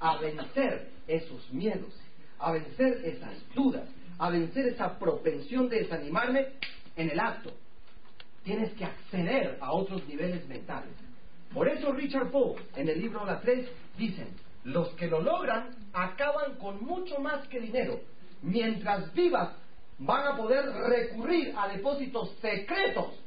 a vencer esos miedos, a vencer esas dudas, a vencer esa propensión de desanimarme en el acto. Tienes que acceder a otros niveles mentales. Por eso Richard Poe, en el libro La 3, dicen, los que lo logran acaban con mucho más que dinero. Mientras vivas, van a poder recurrir a depósitos secretos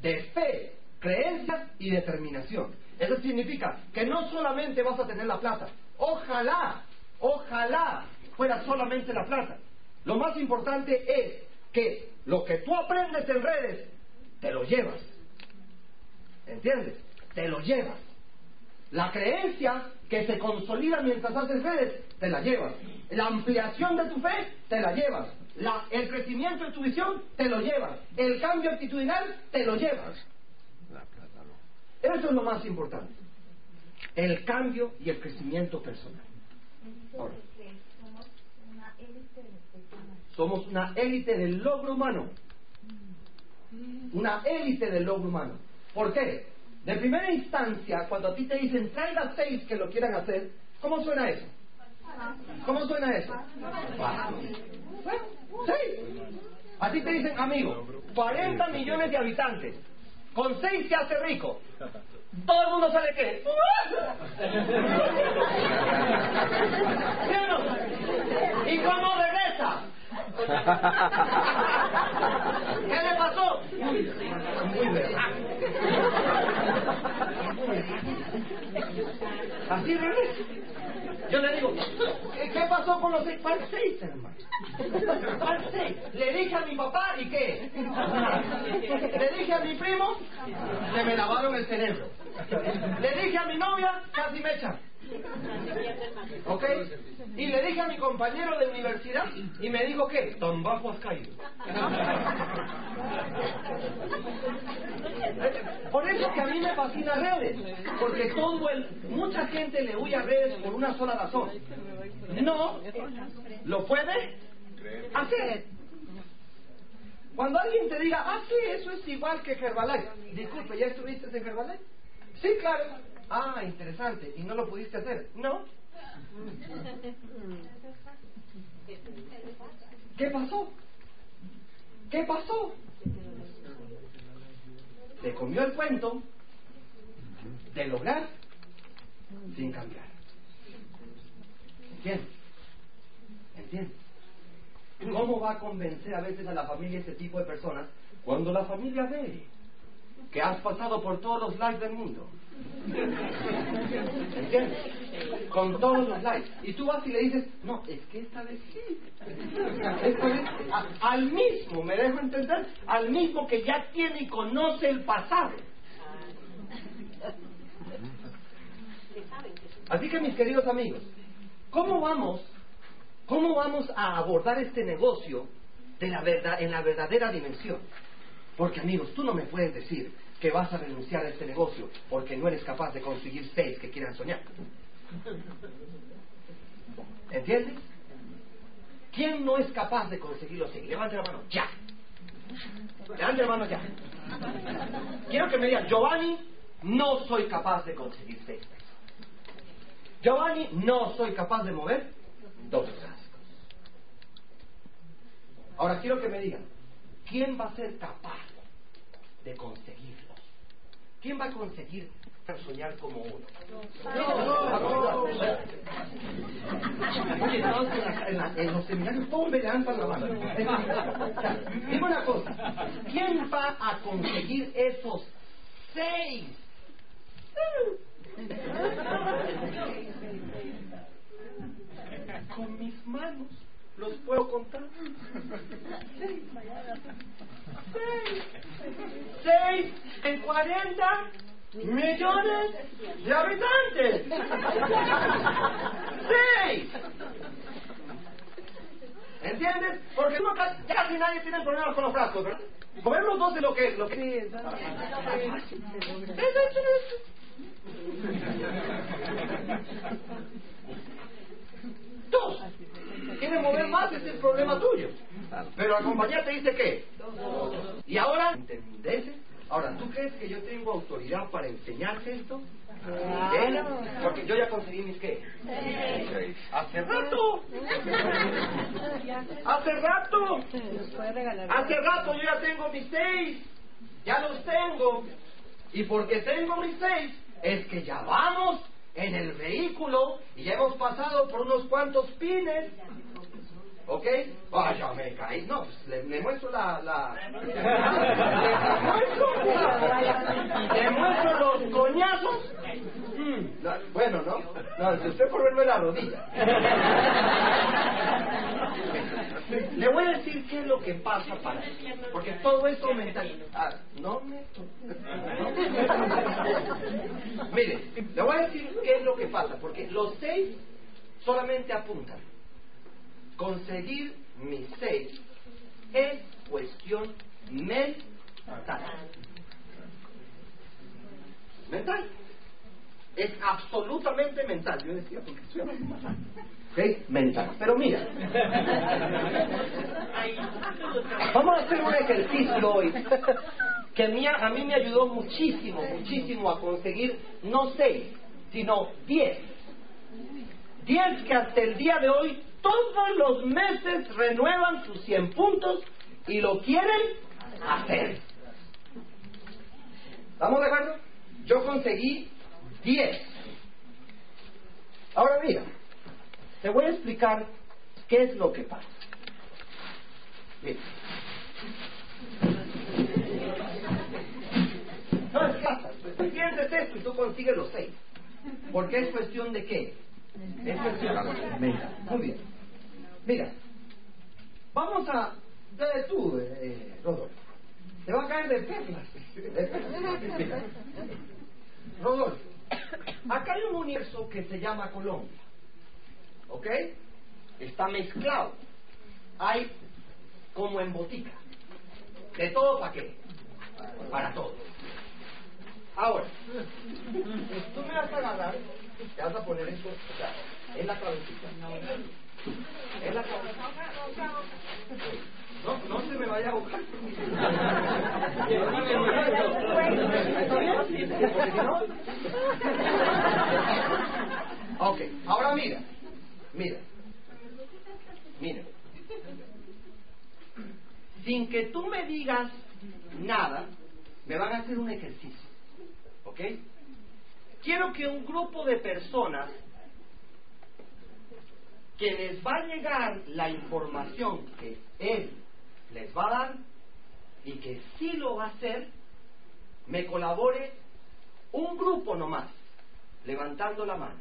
de fe, creencia y determinación. Eso significa que no solamente vas a tener la plata, ojalá, ojalá fuera solamente la plata. Lo más importante es que lo que tú aprendes en redes, te lo llevas. ¿Entiendes? Te lo llevas. La creencia que se consolida mientras haces redes, te la llevas. La ampliación de tu fe, te la llevas. La, el crecimiento de tu visión, te lo llevas. El cambio actitudinal, te lo llevas. Eso es lo más importante. El cambio y el crecimiento personal. Ahora, somos una élite del logro humano. Una élite del logro humano. ¿Por qué? De primera instancia, cuando a ti te dicen traiga seis que lo quieran hacer, ¿cómo suena eso? ¿Cómo suena eso? Sí. A ti te dicen, amigo, 40 millones de habitantes, con seis se hace rico. Todo el mundo sale qué? ¿Sí o no? ¿Y cómo regresa? ¿Qué le pasó? Muy verdad. Así regresa. Yo le digo, ¿qué pasó con los seis? ¿Cuál seis, hermano? ¿Cuál seis? Le dije a mi papá y qué? Le dije a mi primo, se me lavaron el cerebro. Le dije a mi novia, casi me. ¿Ok? Y le dije a mi compañero de universidad y me dijo que tan bajo has caído. Por eso que a mí me fascina redes, porque todo el, mucha gente le huye a redes por una sola razón. No lo puede hacer. Cuando alguien te diga, ah, sí, eso es igual que Herbalife. Disculpe, ¿ya estuviste en Herbalife? Sí, claro. Ah, interesante. ¿Y no lo pudiste hacer? No. ¿Qué pasó? ¿Qué pasó? Se comió el cuento de lograr sin cambiar. ¿Entiendes? ¿Entiendes? ¿Cómo va a convencer a veces a la familia este tipo de personas cuando la familia ve que has pasado por todos los likes del mundo? ¿Entiendes? Con todos los likes. Y tú vas y le dices, no, es que esta vez sí. Al mismo, me dejo entender, al mismo que ya tiene y conoce el pasado. Así que mis queridos amigos, ¿cómo vamos, cómo vamos a abordar este negocio de la verdad, en la verdadera dimensión? Porque amigos, tú no me puedes decir que vas a renunciar a este negocio porque no eres capaz de conseguir seis que quieran soñar. ¿Entiendes? ¿Quién no es capaz de conseguir los seis? Levante la mano, ya. Levante la mano ya. Quiero que me digan, Giovanni, no soy capaz de conseguir seis. Giovanni, no soy capaz de mover dos frascos. Ahora quiero que me digan, ¿quién va a ser capaz de conseguirlos? ¿Quién va a conseguir soñar como uno? En, los seminarios, todos me levantan la mano. Dime una cosa, ¿quién va a conseguir esos seis? Con mis manos los puedo contar. Seis. Seis. Seis en cuarenta millones de habitantes. Seis. entiendes? Porque uno ca- casi nadie tiene problemas con los frascos, ¿verdad? Comer los dos de lo que... Lo que... Sí, eso. Dos. Quieres mover más, ese es el problema tuyo. Pero la compañía te dice qué. Y ahora, ¿entendés? Ahora, ¿tú crees que yo tengo autoridad para enseñarte esto? ¿Eh? Porque yo ya conseguí mis qué. Hace rato. Hace rato. Hace rato yo ya tengo mis seis. Ya los tengo. Y porque tengo mis seis, es que ya vamos en el vehículo y ya hemos pasado por unos cuantos pines. ¿Ok? Ah, ya me caí. No, pues le, le muestro la... la... le muestro los coñazos. Mm, no, bueno, ¿no? No, si usted por verme la rodilla. Le voy a decir qué es lo que pasa para Porque todo esto mental. Ah, no me. Mire, le voy a decir qué es lo que pasa. Porque los seis solamente apuntan. Conseguir mis seis es cuestión mental. Mental. Es absolutamente mental. Yo decía, porque estoy hablando más. ¿Ok? Mental. Pero mira. Vamos a hacer un ejercicio hoy que a a mí me ayudó muchísimo, muchísimo a conseguir no seis, sino diez. Diez que hasta el día de hoy todos los meses renuevan sus 100 puntos y lo quieren hacer. ¿Estamos de acuerdo? Yo conseguí 10. Ahora mira, te voy a explicar qué es lo que pasa. Mira. No es casa, entiendes esto y tú consigues los seis. Porque es cuestión de qué? Mental. Muy bien. Mira, vamos a. eh, tú, eh, Rodolfo. Te va a caer de perlas. De perlas. Mira. Rodolfo, acá hay un universo que se llama Colombia. ¿Ok? Está mezclado. Hay como en botica. ¿De todo para qué? Para todo. Ahora, tú me vas a agarrar, te vas a poner esto, o sea, en la cabecita. En la cabecita. No, no se me vaya a ahogar. Ok, ahora mira, mira, mira. Sin que tú me digas nada, me van a hacer un ejercicio. ¿Ok? Quiero que un grupo de personas que les va a llegar la información que él les va a dar y que sí lo va a hacer, me colabore un grupo nomás, levantando la mano.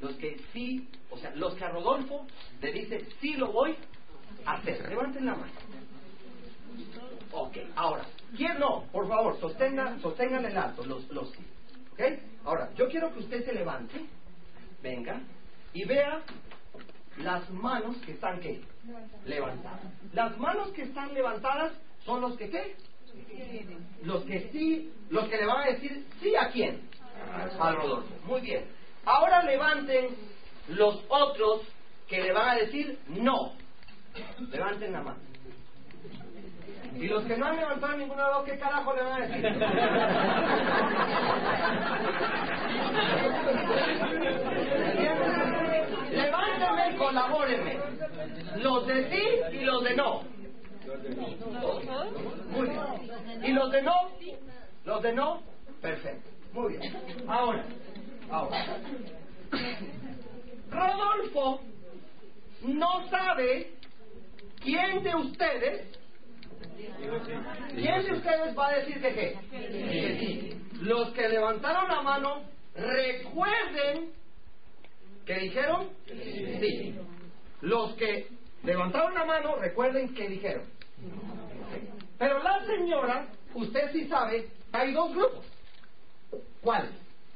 Los que sí, o sea, los que a Rodolfo le dice sí lo voy a hacer. Levanten la mano. Ok, ahora, ¿quién no? Por favor, sostengan, sostengan el alto, los, los sí. ¿Ok? Ahora, yo quiero que usted se levante, venga, y vea las manos que están, ¿qué? Levantadas. Las manos que están levantadas son los que, ¿qué? Los que sí, los que le van a decir sí a quién? A Rodolfo. Muy bien. Ahora levanten los otros que le van a decir no. Levanten la mano. Y los que no han levantado ninguna los, ¿qué carajo le van a decir? Levántame y colabórenme. Los de sí y los de no. Muy bien. ¿Y los de no? ¿Los de no? Perfecto. Muy bien. Ahora, ahora. Rodolfo no sabe quién de ustedes ¿Quién de ustedes va a decir que qué? Sí. Los que levantaron la mano, recuerden que dijeron sí. Los que levantaron la mano, recuerden que dijeron. Pero la señora, usted sí sabe, hay dos grupos. ¿Cuáles?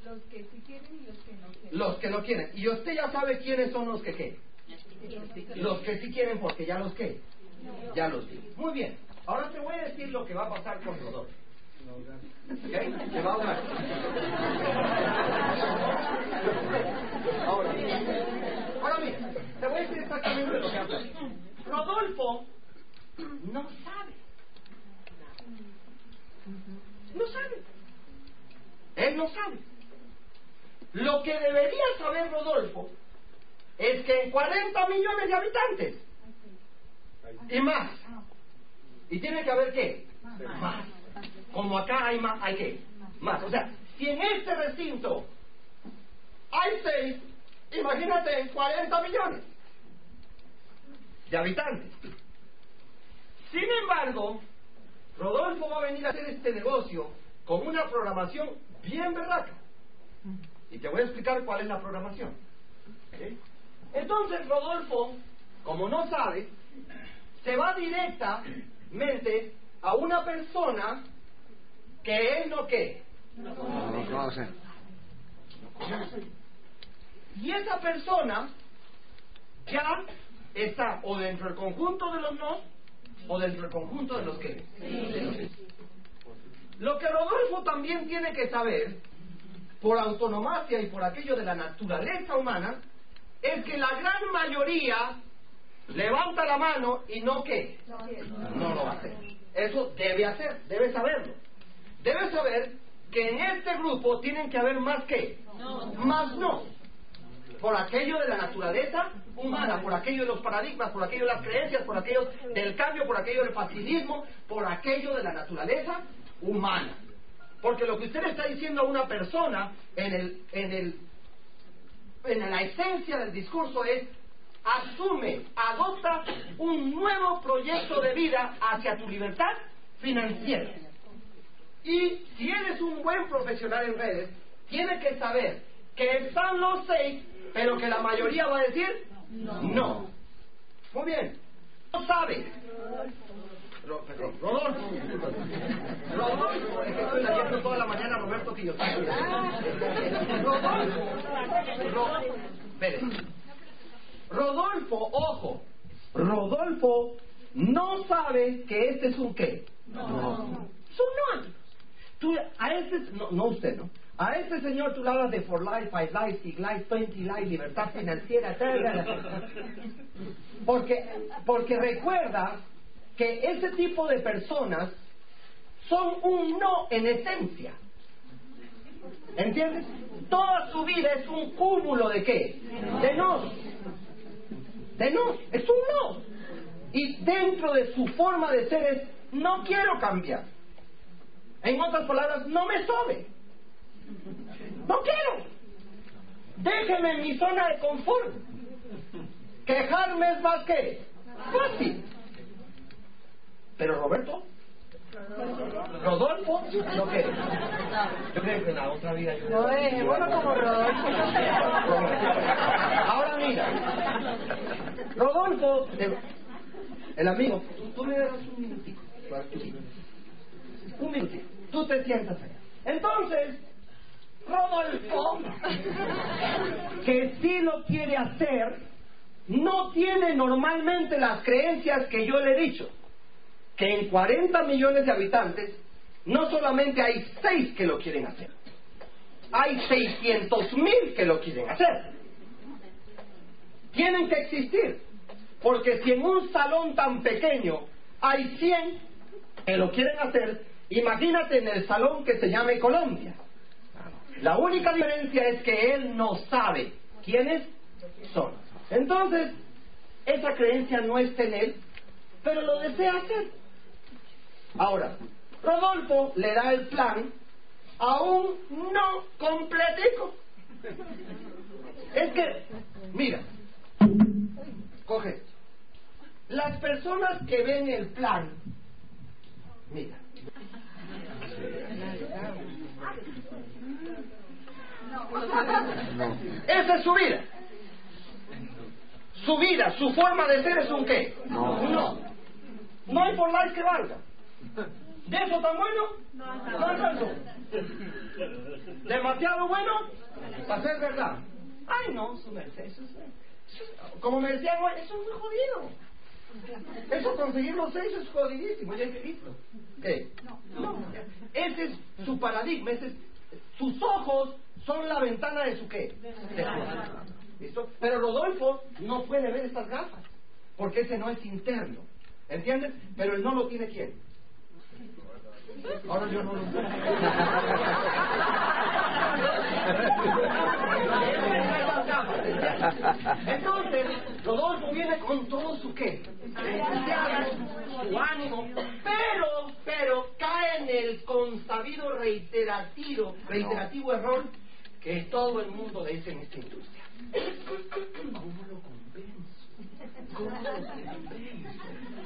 Los que sí quieren y los que no quieren. Los que no quieren. Y usted ya sabe quiénes son los que qué. Los que sí quieren porque ya los que, ya los vi. Muy bien. Ahora te voy a decir lo que va a pasar con Rodolfo. ¿Ok? Te va a ahogar. Ahora, ahora mira, te voy a decir exactamente lo que hace. Rodolfo no sabe. No sabe. Él no sabe. Lo que debería saber Rodolfo es que en 40 millones de habitantes y más, y tiene que haber qué? Más. Como acá hay más, hay qué? Más. O sea, si en este recinto hay seis, imagínate 40 millones de habitantes. Sin embargo, Rodolfo va a venir a hacer este negocio con una programación bien berraca. Y te voy a explicar cuál es la programación. Entonces Rodolfo, como no sabe, se va directamente a una persona que él no qué. No conoce. Y esa persona ya está o dentro del conjunto de los no o dentro del conjunto de los que. sí. Lo que Rodolfo también tiene que saber, por autonomacia y por aquello de la naturaleza humana, es que la gran mayoría levanta la mano y no qué. No lo hacer. Eso debe hacer, debe saberlo. Debe saber que en este grupo tienen que haber más que, más no. Por aquello de la naturaleza humana, por aquello de los paradigmas, por aquello de las creencias, por aquello del cambio, por aquello del fascismo, por aquello de la naturaleza humana. Porque lo que usted le está diciendo a una persona en el, en el, en la esencia del discurso es asume, adopta un nuevo proyecto de vida hacia tu libertad financiera. Y si eres un buen profesional en redes, tienes que saber que están los seis, pero que la mayoría va a decir no. Muy bien. No sabe. Ro- perdón, Rodolfo. Rodolfo, es que estoy leyendo toda la mañana Roberto Quillotari. Rodolfo. Ro- espere. Rodolfo, ojo. Rodolfo no sabe que este es un qué. No. Son no. Tú, a ese, no, no usted, ¿no? A ese señor tú le hablas de For Life, Five Life, Six Life, Twenty Life, libertad financiera, etc. Porque, porque recuerda que ese tipo de personas son un no en esencia. ¿Entiendes? Toda su vida es un cúmulo de qué? De no. De no. Es un no. Y dentro de su forma de ser es no quiero cambiar. En otras palabras, no me sobe. No quiero. Déjeme en mi zona de confort. Quejarme es más que fácil. Pero Roberto, Rodolfo, no quiere. Yo creo que en la otra vida yo. No es bueno como Rodolfo. Ahora mira, Rodolfo, el, amigo, tú, tú me das un minutico. Un minutico. Tú te sientas allá. Entonces, Rodolfo, que sí lo quiere hacer, no tiene normalmente las creencias que yo le he dicho. Que en 40 millones de habitantes, no solamente hay 6 que lo quieren hacer, hay 600 mil que lo quieren hacer. Tienen que existir. Porque si en un salón tan pequeño hay 100 que lo quieren hacer, imagínate en el salón que se llame Colombia. La única diferencia es que él no sabe quiénes son. Entonces, esa creencia no está en él, pero lo desea hacer. Ahora, Rodolfo le da el plan a un no completico. Es que, mira, coge esto. Las personas que ven el plan, mira, esa es su vida. Su vida, su forma de ser es un qué? No. No. No hay por like que valga. ¿De eso tan bueno? No alcanzó. Demasiado bueno para ser verdad. Ay, no, su merced. Eso es, Como me decían eso es muy jodido. Eso conseguir los seis es jodidísimo, ya que visto. ¿Qué? No. Ese es su paradigma, ese es, sus ojos son la ventana de su qué? De su- ¿Listo? Pero Rodolfo no puede ver estas gafas, porque ese no es interno. ¿Entiendes? Pero él no lo tiene quién. Ahora yo no lo Entonces, Rodolfo viene con todo su qué, su ánimo, pero, pero cae en el consabido reiterativo, reiterativo error que todo el mundo dice en esta industria. ¿Cómo lo convenzo?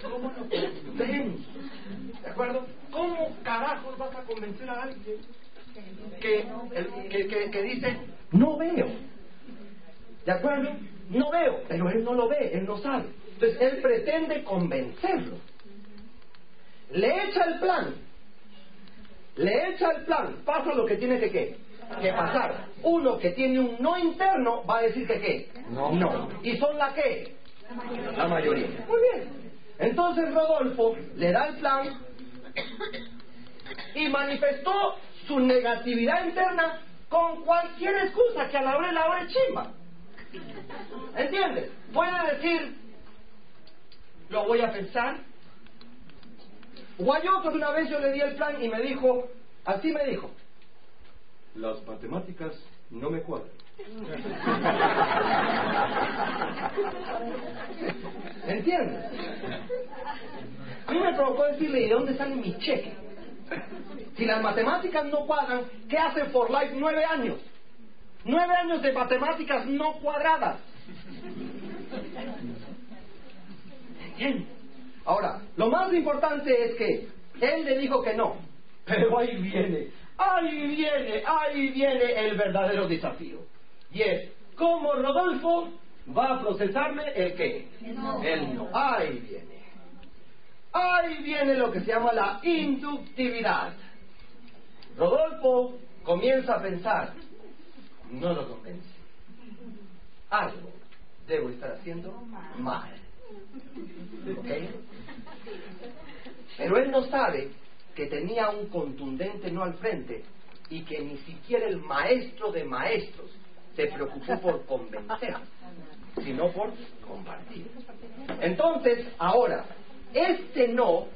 ¿Cómo lo convenzo? ¿De acuerdo? ¿Cómo carajos vas a convencer a alguien que, el- que, que, que dice, no veo? ¿De acuerdo? No veo, pero él no lo ve, él no sabe. Entonces él pretende convencerlo. Le echa el plan. Le echa el plan. Pasa lo que tiene que, ¿qué? que pasar. Uno que tiene un no interno va a decir que qué? No. ¿Y son la qué? La mayoría. Muy bien. Entonces Rodolfo le da el plan y manifestó su negatividad interna con cualquier excusa que a la hora la hora chimba. ¿Entiendes? Puede decir, lo voy a pensar. Que una vez yo le di el plan y me dijo, así me dijo, las matemáticas no me cuadran. ¿Entiendes? A mí me provocó decirle, ¿de dónde sale mi cheque? Si las matemáticas no cuadran, ¿qué hace For Life nueve años? Nueve años de matemáticas no cuadradas. ¿Entiendes? Ahora, lo más importante es que él le dijo que no. Pero ahí viene, ahí viene, ahí viene el verdadero desafío. Y es, ¿cómo Rodolfo va a procesarme el qué? El no. Ahí viene. Ahí viene lo que se llama la inductividad. Rodolfo comienza a pensar, no lo convence. Algo debo estar haciendo mal. ¿Ok? Pero él no sabe que tenía un contundente no al frente y que ni siquiera el maestro de maestros se preocupó por convencer, sino por compartir. Entonces, ahora, este no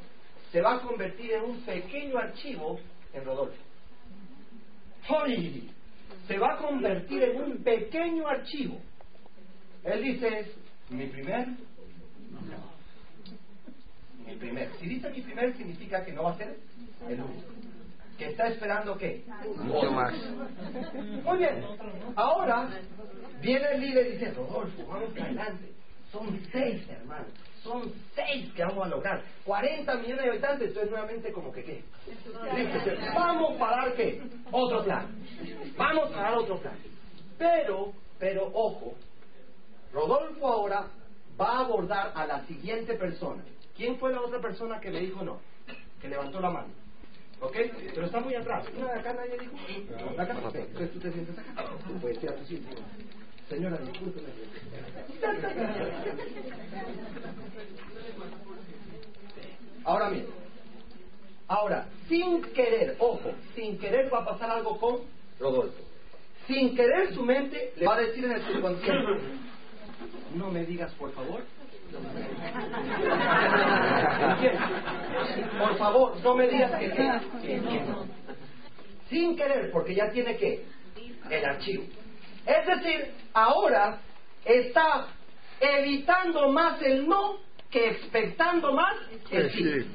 se va a convertir en un pequeño archivo en Rodolfo. ¡Ay! Se va a convertir en un pequeño archivo. Él dice, mi primer, no. Mi primer. Si dice mi primer, significa que no va a ser el único. Que está esperando qué? Mucho más. Muy bien. Ahora viene el líder y dice, Rodolfo, vamos adelante. Son seis, hermano. Son seis que vamos a lograr. 40 millones de habitantes. Entonces nuevamente como que qué. Vamos para dar qué? Otro plan. Vamos a dar otro plan. Pero, pero ojo, Rodolfo ahora va a abordar a la siguiente persona. ¿Quién fue la otra persona que le dijo no? Que levantó la mano. ¿Ok? Pero está muy atrás. Una de acá nadie dijo. ¿De acá? Entonces tú te sientes acá. Tú puedes ir a tu sitio. Señora, discúlpeme. Ahora mismo. Ahora, sin querer, ojo, sin querer va a pasar algo con Rodolfo. Sin querer su mente le va a decir en el subconsciente, no me digas por favor. Por favor, no me digas que, que- que. Sin querer, porque ya tiene que el archivo. Es decir, ahora está evitando más el no que expectando más el sí. Sí.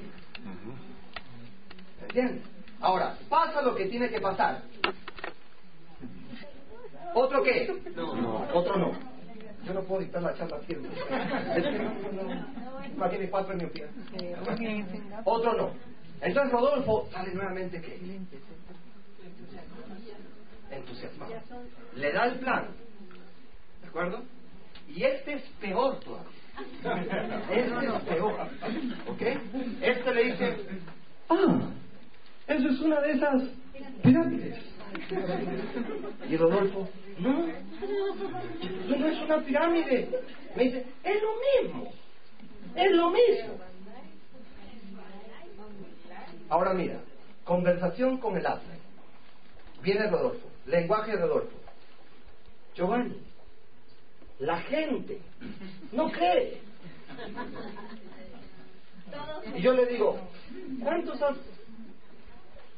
¿Entiendes? Ahora, pasa lo que tiene que pasar. ¿Otro qué? No. Otro no. Yo no puedo dictar la charla siempre. Es que no, no, no. Imagínate cuatro en mi opinión. Otro no. Entonces Rodolfo sale nuevamente qué? Entusiasmado. Le da el plan. ¿De acuerdo? Y este es peor todavía. Este es peor. ¿Ok? Este le dice, ah, eso es una de esas pirámides. Y Rodolfo, no, no es una pirámide. Me dice, es lo mismo. Es lo mismo. Ahora mira, conversación con el asno. Viene Rodolfo, lenguaje de Rodolfo. Giovanni, la gente no cree. Y yo le digo, ¿cuántos has,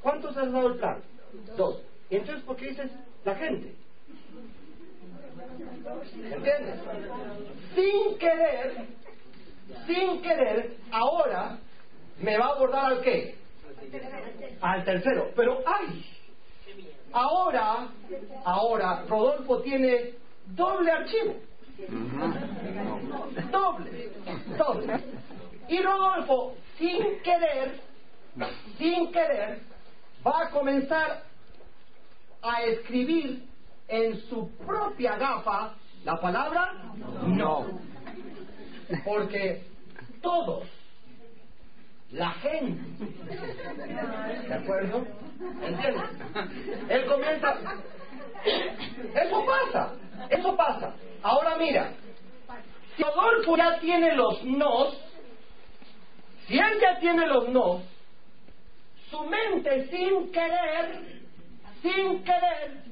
cuántos has dado el plan? Dos. Y entonces, ¿por qué dices la gente? ¿Entiendes? Sin querer, sin querer, ahora me va a abordar al qué? Al tercero. Pero ¡ay! Ahora, ahora, Rodolfo tiene doble archivo. Doble, doble. Y Rodolfo, sin querer, sin querer, va a comenzar a escribir en su propia gafa la palabra no. Porque todos, la gente, ¿de acuerdo? ¿Entiendes? Él comienza, eso pasa, eso pasa. Ahora mira, si Adolfo ya tiene los nos, si él ya tiene los nos, su mente sin querer, sin querer,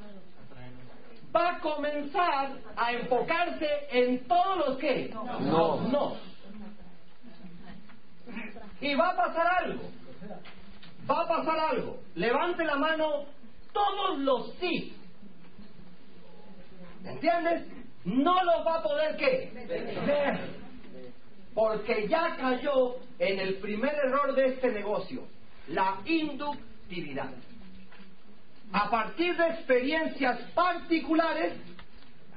va a comenzar a enfocarse en todos los que No. no. Y va a pasar algo. Va a pasar algo. Levante la mano todos los sí. ¿Entiendes? No los va a poder qué? Ver. Porque ya cayó en el primer error de este negocio, la inductividad. A partir de experiencias particulares,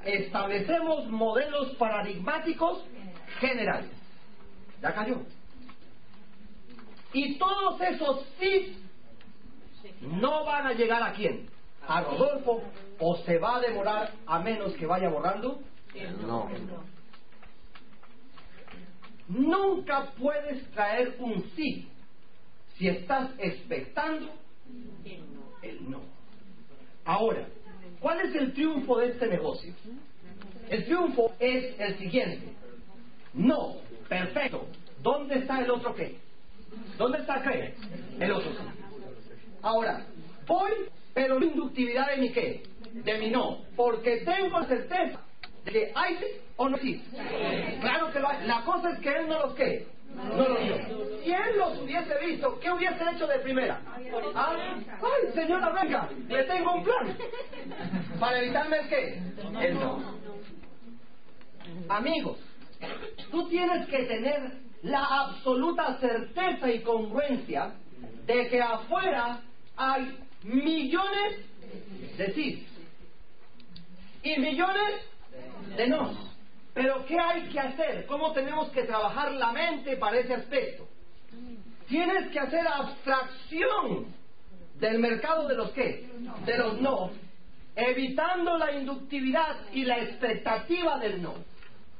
establecemos modelos paradigmáticos generales. Ya cayó. Y todos esos sí no van a llegar a quién? A Rodolfo, o se va a demorar a menos que vaya borrando. No. Nunca puedes traer un sí si estás expectando el no. Ahora, ¿cuál es el triunfo de este negocio? El triunfo es el siguiente. No, perfecto. ¿Dónde está el otro qué? ¿Dónde está qué? El otro sí. Ahora, voy, pero la inductividad de mi qué? De mi no. Porque tengo certeza de que hay sí o no sí. Claro que lo hay. La cosa es que él no los qué. Si él los hubiese visto, ¿qué hubiese hecho de primera? Ah, Ay, señora, venga, le tengo un plan. Para evitarme el qué? El no. Amigos, tú tienes que tener la absoluta certeza y congruencia de que afuera hay millones de sí y millones de no. Pero ¿qué hay que hacer? ¿Cómo tenemos que trabajar la mente para ese aspecto? Tienes que hacer abstracción del mercado de los qué? De los no, evitando la inductividad y la expectativa del no.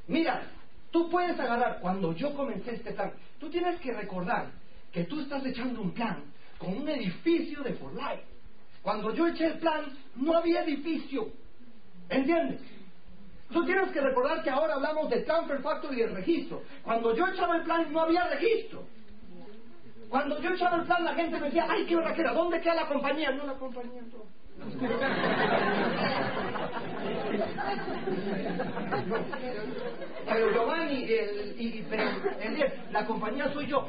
Mira, tú puedes agarrar, cuando yo comencé este plan, tú tienes que recordar que tú estás echando un plan con un edificio de For Life. Cuando yo eché el plan, no había edificio. ¿Entiendes? Tú tienes que recordar que ahora hablamos de Transfer Factory y el registro. Cuando yo echaba el plan, no había registro. Cuando yo echaba el plan, la gente me decía, ay, qué hora ¿dónde queda la compañía? No, la compañía no. Pero Giovanni, el, y, pero, el- la compañía soy yo.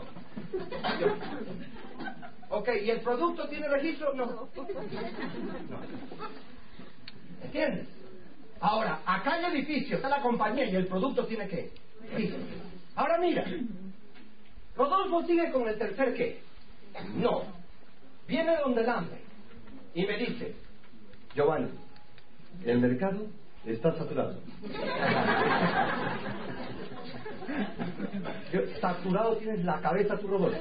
Yo. Ok, ¿y el producto tiene registro? No. ¿Entiendes? Ahora, acá hay edificio, está la compañía y el producto tiene? Registro. Ahora mira, Rodolfo sigue con el tercer qué. No. Viene donde el hambre y me dice, Giovanni, el mercado está saturado. Saturado tienes la cabeza tu Rodolfo.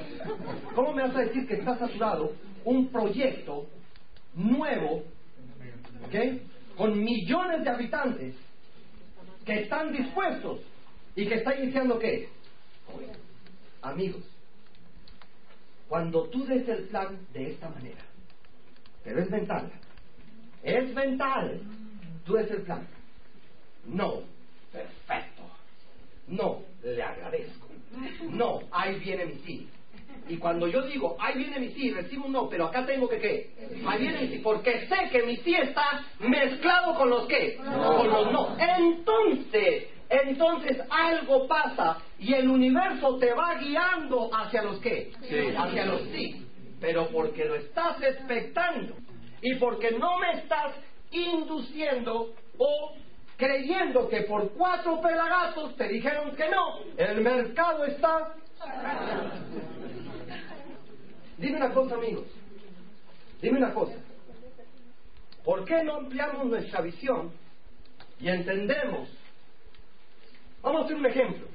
¿Cómo me vas a decir que está saturado un proyecto nuevo, ¿ok? Con millones de habitantes que están dispuestos y que está iniciando qué? Amigos, cuando tú des el plan de esta manera, pero es mental, es mental, tú des el plan. No, Perfecto. No, le agradezco. No, ahí viene mi sí. Y cuando yo digo, ahí viene mi sí, recibo un no, pero acá tengo que qué. Ahí viene mi sí, porque sé que mi sí está mezclado con los qué. Con los no. Entonces, entonces algo pasa y el universo te va guiando hacia los qué. Hacia los sí. Pero porque lo estás expectando y porque no me estás induciendo o creyendo que por cuatro pelagatos te dijeron que no, el mercado está Dime una cosa, amigos. Dime una cosa. ¿Por qué no ampliamos nuestra visión y entendemos? Vamos a hacer un ejemplo.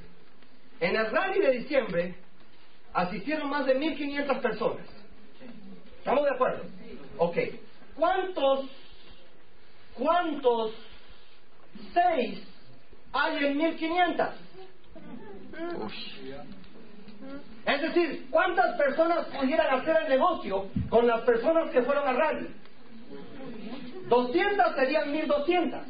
En el rally de diciembre asistieron más de 1.500 personas. ¿Estamos de acuerdo? Ok. ¿Cuántos, cuántos seis hay en 1.500? Es decir, ¿cuántas personas pudieran hacer el negocio con las personas que fueron a rally? 200 serían 1200.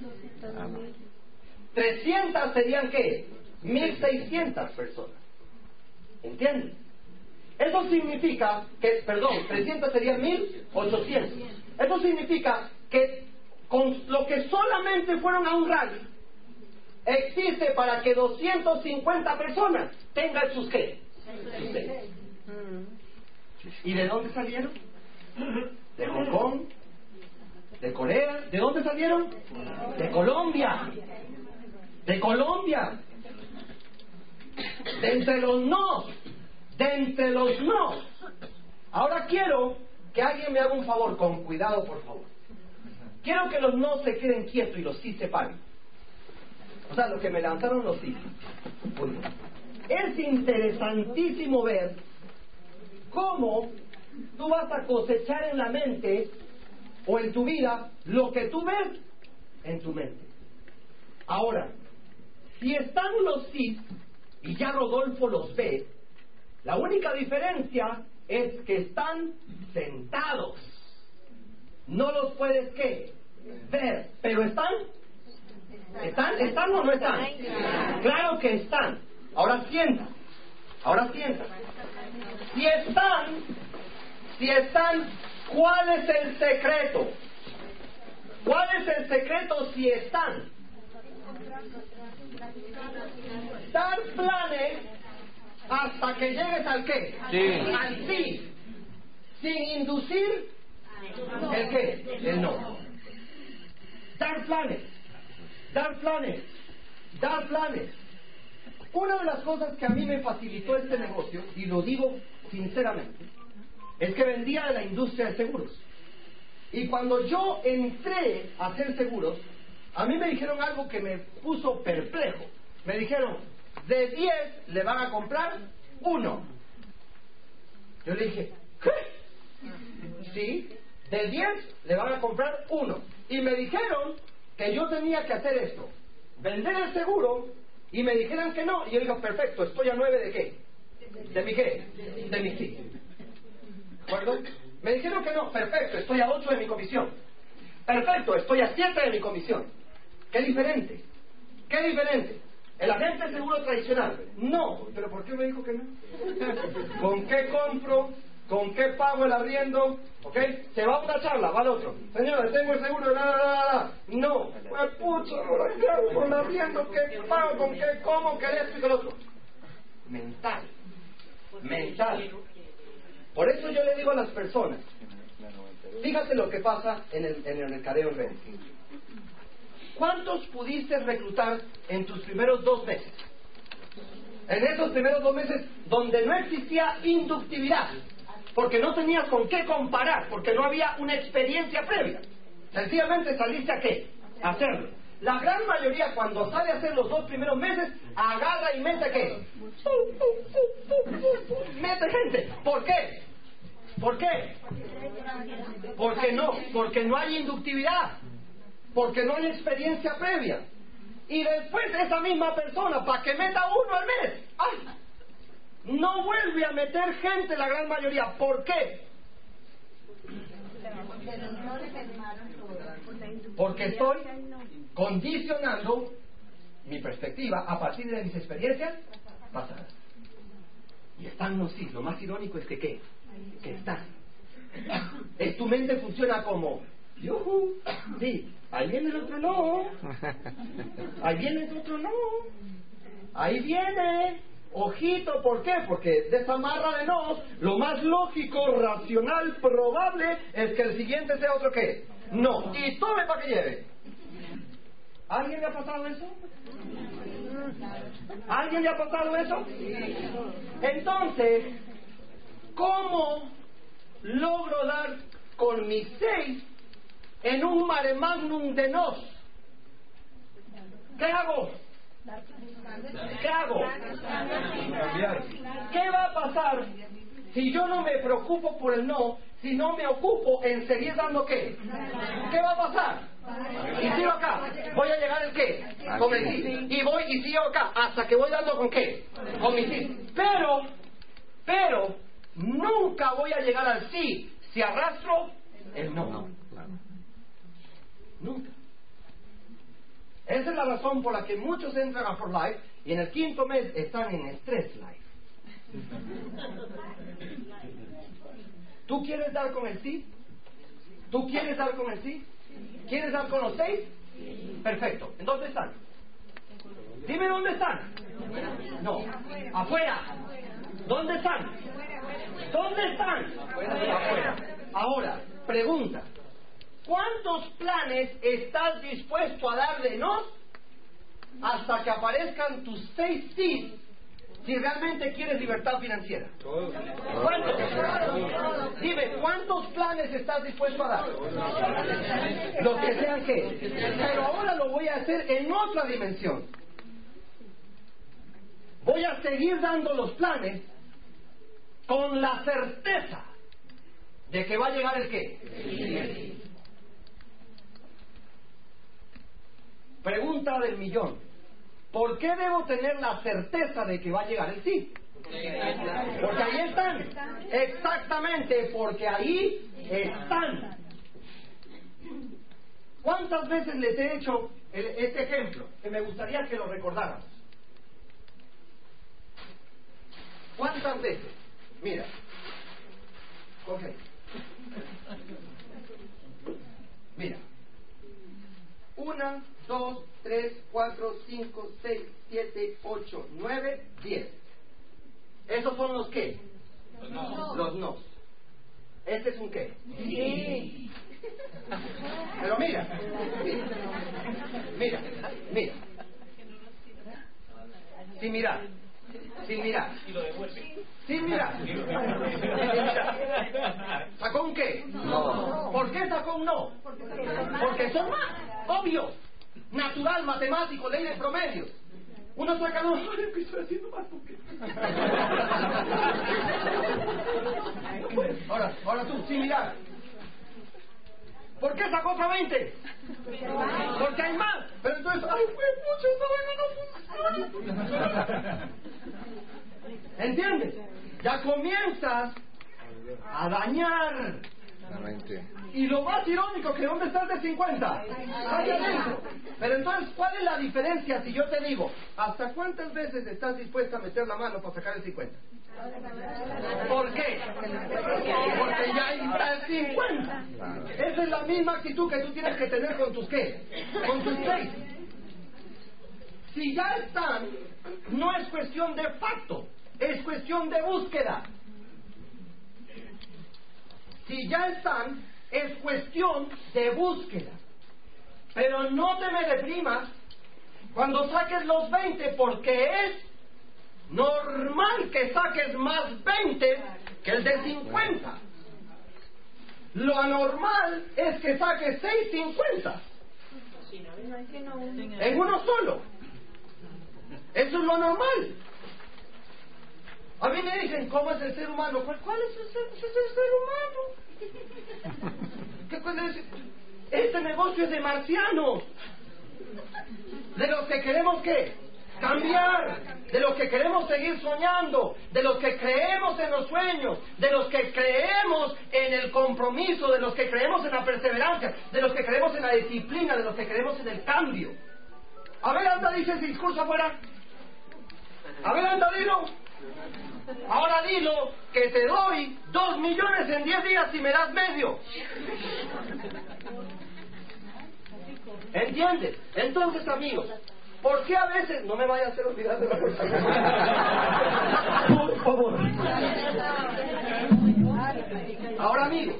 300 serían qué? 1600 personas. ¿Entienden? Eso significa que, perdón, 300 serían 1800. Eso significa que con lo que solamente fueron a un rally, existe para que 250 personas tengan sus qué? ¿Y de dónde salieron? ¿De Hong Kong? ¿De Corea? ¿De dónde salieron? De Colombia. De Colombia. De entre los no. De entre los no. Ahora quiero que alguien me haga un favor, con cuidado por favor. Quiero que los no se queden quietos y los sí se paguen. O sea, los que me lanzaron los sí. Es interesantísimo ver cómo tú vas a cosechar en la mente o en tu vida lo que tú ves en tu mente. Ahora, si están los sí y ya Rodolfo los ve, la única diferencia es que están sentados. No los puedes qué? Ver, pero están. ¿Están? ¿Están o no están? Claro que están. Ahora sienta. Ahora sienta. Si están, si están, ¿cuál es el secreto? ¿Cuál es el secreto si están? Dar planes hasta que llegues al qué? Al sí. Sin inducir el qué? El no. Dar planes. Dar planes. Dar planes. Una de las cosas que a mí me facilitó este negocio, y lo digo sinceramente, es que vendía de la industria de seguros. Y cuando yo entré a hacer seguros, a mí me dijeron algo que me puso perplejo. Me dijeron, de 10 le van a comprar uno. Yo le dije, ¿qué? Sí, de 10 le van a comprar uno. Y me dijeron que yo tenía que hacer esto, vender el seguro y me dijeran que no, y yo digo, perfecto, estoy a nueve de qué? ¿De mi qué? De mi sí. ¿De acuerdo? Me dijeron que no, perfecto, estoy a ocho de mi comisión. Perfecto, estoy a siete de mi comisión. ¿Qué diferente? ¿Qué diferente? El agente seguro tradicional. No, pero ¿por qué me dijo que no? ¿Con qué compro? ¿Con qué pago el arriendo? ¿Ok? Se va a una charla, va al otro. Señores, tengo el seguro de nada, nada, nada. No. Pues pucha, ¿qué hago con el arriendo? ¿Qué pago? ¿Con qué como? ¿Qué esto lo otro? Mental. Mental. Por eso yo le digo a las personas, fíjate lo que pasa en el, en el mercadeo en. ¿Cuántos pudiste reclutar en tus primeros dos meses? En esos primeros dos meses donde no existía inductividad, porque no tenías con qué comparar, porque no había una experiencia previa. Sencillamente saliste a qué? A hacerlo. La gran mayoría cuando sale a hacer los dos primeros meses, agarra y mete qué? Mete gente. ¿Por qué? ¿Por qué? Porque no, porque no hay inductividad, porque no hay experiencia previa. Y después esa misma persona, para que meta uno al mes, ¡ay! No vuelve a meter gente la gran mayoría. ¿Por qué? Porque estoy condicionando mi perspectiva a partir de mis experiencias pasadas. Y están sí. Lo más irónico es que ¿qué? Que están. Es tu mente funciona como, yuhu, sí, ahí viene el otro no, ahí viene el otro no, ahí viene, ojito, ¿por qué? Porque de esa marra de no, lo más lógico, racional, probable es que el siguiente sea otro qué, no, y tome para que lleve. ¿Alguien le ha pasado eso? ¿Alguien le ha pasado eso? Entonces, ¿cómo logro dar con mis seis en un mare magnum de nos? ¿Qué hago? ¿Qué hago? ¿Qué va a pasar si yo no me preocupo por el no, si no me ocupo en seguir dando qué? ¿Qué va a pasar? Y sigo acá, voy a llegar el qué? Con el sí. Y voy y sigo acá hasta que voy dando con qué? Con mi sí. Pero, pero, nunca voy a llegar al sí si arrastro el no. Nunca. Esa es la razón por la que muchos entran a For Life y en el quinto mes están en Stress Life. ¿Tú quieres dar con el sí? ¿Tú quieres dar con el sí? ¿Quieres dar con los seis? Perfecto. ¿En dónde están? Dime dónde están. No, afuera. ¿Dónde están? ¿Dónde están? Afuera. Ahora, pregunta. ¿Cuántos planes estás dispuesto a dar de no hasta que aparezcan tus seis sí si realmente quieres libertad financiera? ¿Cuántos? Dime, ¿cuántos planes estás dispuesto a dar? Los que sean que. Pero ahora lo voy a hacer en otra dimensión. Voy a seguir dando los planes con la certeza de que va a llegar el qué. Pregunta del millón. ¿Por qué debo tener la certeza de que va a llegar el sí? Porque ahí están. Exactamente, porque ahí están. ¿Cuántas veces les he hecho este ejemplo? Que me gustaría que lo recordáramos. ¿Cuántas veces? Mira. Ok. Mira. Una, dos, tres, cuatro, cinco, seis, siete, ocho, nueve, diez. ¿Esos son los qué? Los no. Los no. ¿Este es un qué? Sí. Pero mira, mira, mira, mira. Sin mirar, sin mirar. Sin mirar. Sin mirar. ¿Sacó un qué? No. ¿Por qué sacó un no? Porque son más obvios natural, matemático, ley de promedio. Uno saca dos, ay, que estoy haciendo más porque... ahora, ahora tú, sin mirar. ¿Por qué sacó otra 20? Porque hay más. Pero entonces, ay, fue mucho, esta vaina no funciona. ¿Entiendes? Ya comienzas a dañar y lo más irónico, que ¿dónde está el de 50? Ahí adentro. Pero entonces, ¿cuál es la diferencia si yo te digo, ¿hasta cuántas veces estás dispuesta a meter la mano para sacar el 50? ¿Por qué? Porque ya está el 50. Esa es la misma actitud que tú tienes que tener con tus qué? Con tus seis. Si ya están, no es cuestión de facto, es cuestión de búsqueda. Si ya están, es cuestión de búsqueda. Pero no te me deprimas cuando saques los 20 porque es normal que saques más 20 que el de 50. Lo anormal es que saques 6.50 en uno solo. Eso es lo normal. A mí me dicen, ¿cómo es el ser humano? ¿Cuál, es, el ser, humano? ¿Qué puede decir? Este negocio es de marcianos. De los que queremos qué? Cambiar. De los que queremos seguir soñando. De los que creemos en los sueños. De los que creemos en el compromiso. De los que creemos en la perseverancia. De los que creemos en la disciplina. De los que creemos en el cambio. A ver, anda, dice ese discurso afuera. A ver, anda, dilo. Ahora dilo que te doy dos millones en diez días y me das medio. ¿Entiendes? Entonces, amigos, ¿por qué a veces no me vaya a hacer olvidar de la cosa? Por favor. Ahora, amigos,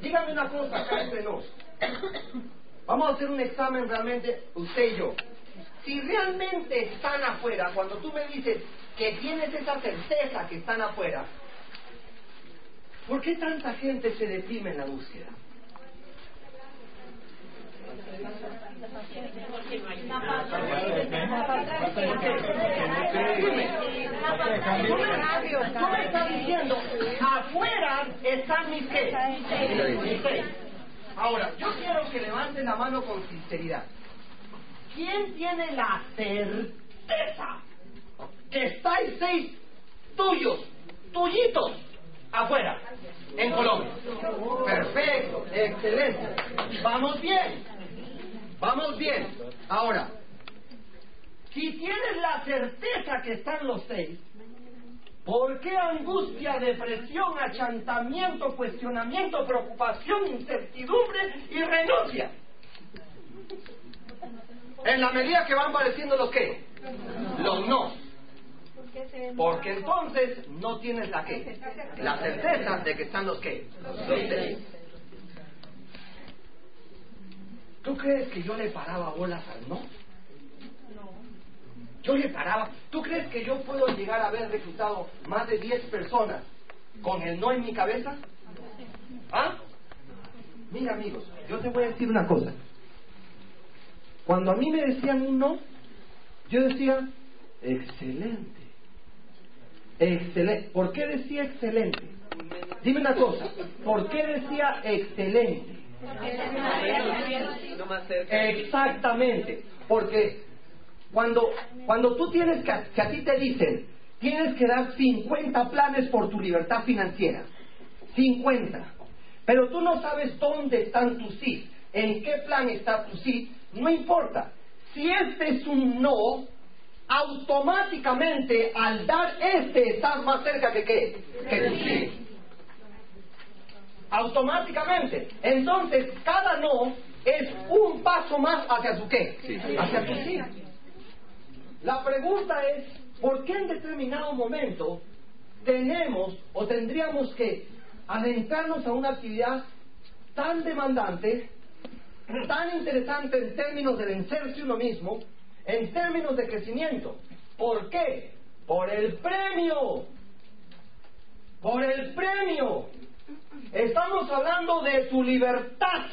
díganme una cosa acá entre nos. Vamos a hacer un examen realmente, usted y yo. Si realmente están afuera, cuando tú me dices que tienes esa certeza que están afuera, ¿por qué tanta gente se deprime en la búsqueda? Tú me estás diciendo, afuera están mis qué? Ahora, yo quiero que levanten la mano con sinceridad. ¿Quién tiene la certeza que estáis seis tuyos, tuyitos, afuera, en Colombia? Perfecto, excelente. Vamos bien, vamos bien. Ahora, si tienes la certeza que están los seis, ¿por qué angustia, depresión, achantamiento, cuestionamiento, preocupación, incertidumbre y renuncia? En la medida que van apareciendo los qué? Los no. Porque entonces no tienes la qué? La certeza de que están los qué? Los. ¿Tú crees que yo le paraba bolas al no? Yo le paraba. ¿Tú crees que yo puedo llegar a haber reclutado más de 10 personas con el no en mi cabeza? ¿Ah? Mira, amigos, yo te voy a decir una cosa. Cuando a mí me decían un no, yo decía, excelente. Excelente. ¿Por qué decía excelente? Dime una cosa. ¿Por qué decía excelente? Exactamente. Porque cuando, cuando tú tienes que, que a ti te dicen, tienes que dar 50 planes por tu libertad financiera. 50. Pero tú no sabes dónde están tus sí, en qué plan está tu sí, no importa. Si este es un no, automáticamente al dar este estás más cerca que qué? Que tu sí. Automáticamente. Entonces, cada no es un paso más hacia tu qué? Hacia tu sí. La pregunta es, ¿por qué en determinado momento tenemos o tendríamos que adentrarnos a una actividad tan demandante, tan interesante en términos de vencerse uno mismo, en términos de crecimiento? ¿Por qué? Por el premio. Por el premio. Estamos hablando de tu libertad.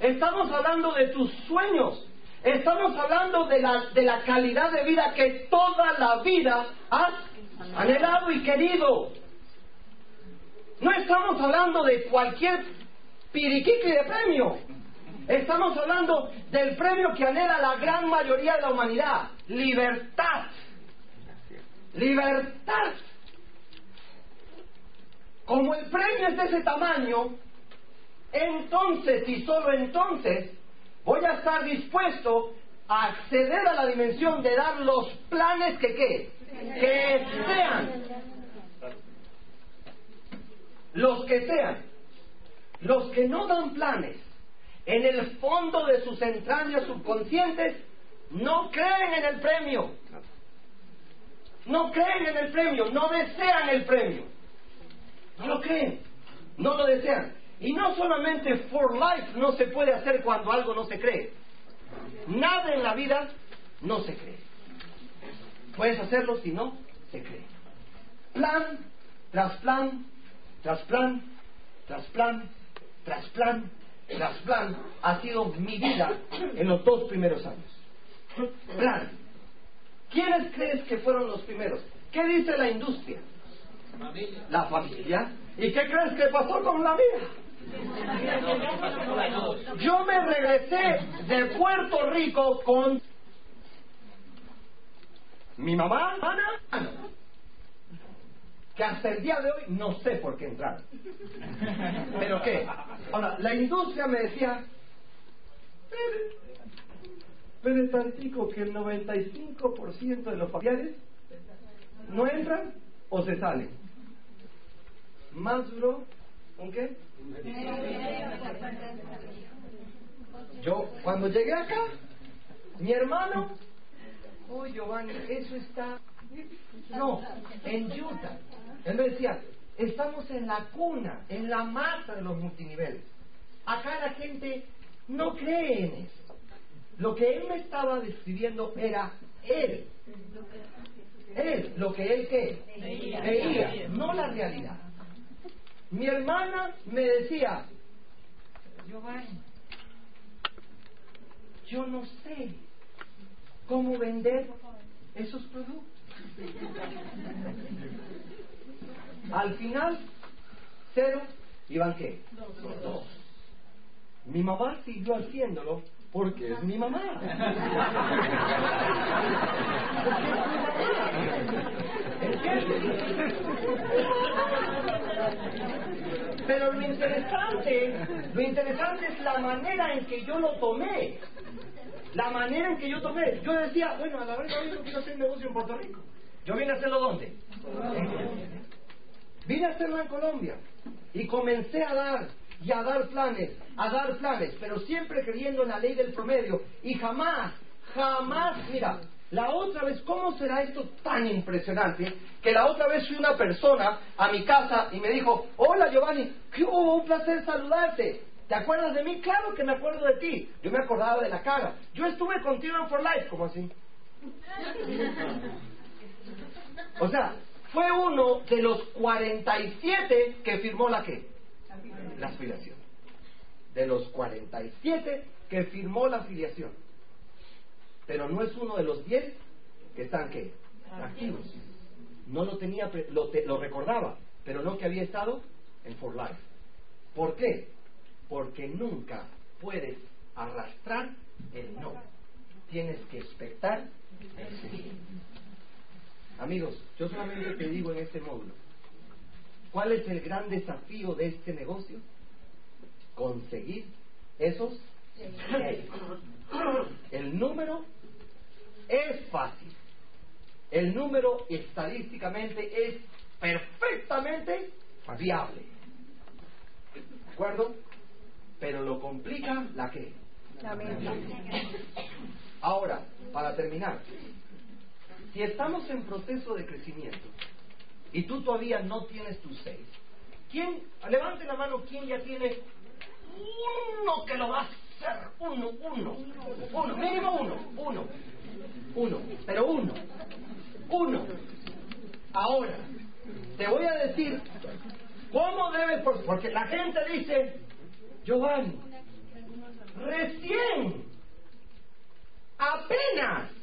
Estamos hablando de tus sueños. Estamos hablando de la, de la calidad de vida que toda la vida has anhelado y querido. No estamos hablando de cualquier piriquiqui de premio. Estamos hablando del premio que anhela la gran mayoría de la humanidad. Libertad. Libertad. Como el premio es de ese tamaño, entonces y solo entonces voy a estar dispuesto a acceder a la dimensión de dar los planes que qué, que sean. Los que sean. Los que no dan planes, en el fondo de sus entrañas subconscientes, no creen en el premio. No creen en el premio, no desean el premio. No lo creen, no lo desean. Y no solamente for life no se puede hacer cuando algo no se cree. Nada en la vida no se cree. Puedes hacerlo si no se cree. Plan tras plan, tras plan, tras plan, tras plan, tras plan, ha sido mi vida en los dos primeros años. Plan. ¿Quiénes crees que fueron los primeros? ¿Qué dice la industria? La familia. ¿Y qué crees que pasó con la mía? Yo me regresé de Puerto Rico con mi mamá, Ana, que hasta el día de hoy no sé por qué entrar. ¿Pero qué? Ahora, la industria me decía, Pero estadístico que el 95% de los familiares no entran o se salen. Más duro, ¿un qué? Yo, cuando llegué acá, mi hermano, uy Giovanni, eso está, no, en Utah. Él me decía, estamos en la cuna, en la masa de los multiniveles. Acá la gente no cree en eso. Lo que él me estaba describiendo era él. Él, lo que él qué? Veía, no la realidad. Mi hermana me decía, Giovanni, yo no sé cómo vender esos productos. Al final, cero, iban qué? Dos. Mi mamá siguió haciéndolo porque es mi mamá. Pero lo interesante, lo interesante es la manera en que yo lo tomé. La manera en que yo tomé. Yo decía, bueno, a la verdad yo quiero hacer negocio en Puerto Rico. ¿Yo vine a hacerlo dónde? Vine a hacerlo en Colombia. Y comencé a dar y a dar planes, a dar planes, pero siempre creyendo en la ley del promedio. Y jamás, jamás, mira, la otra vez, ¿cómo será esto tan impresionante? Que la otra vez fui una persona a mi casa y me dijo, hola Giovanni, qué hubo, un placer saludarte. ¿Te acuerdas de mí? Claro que me acuerdo de ti. Yo me acordaba de la cara. Yo estuve contigo en For Life, como así. O sea, fue uno de los 47 que firmó la qué? La afiliación. De los 47 que firmó la afiliación. Pero no es uno de los 10 que están qué? Activos. No lo tenía, lo, lo recordaba, pero no que había estado en For Life. ¿Por qué? Porque nunca puedes arrastrar el no. Tienes que expectar el sí. Amigos, yo solamente te digo en este módulo, ¿cuál es el gran desafío de este negocio? Conseguir esos El número es fácil. El número estadísticamente es perfectamente viable. ¿De acuerdo? Pero lo complica la que. La Ahora, para terminar, si estamos en proceso de crecimiento. Y tú todavía no tienes tus seis, ¿quién, levante la mano, quién ya tiene uno que lo va a hacer? Uno, uno, uno, mínimo uno, uno, uno, pero uno, uno. Ahora, te voy a decir cómo debes, porque la gente dice, Giovanni, recién, apenas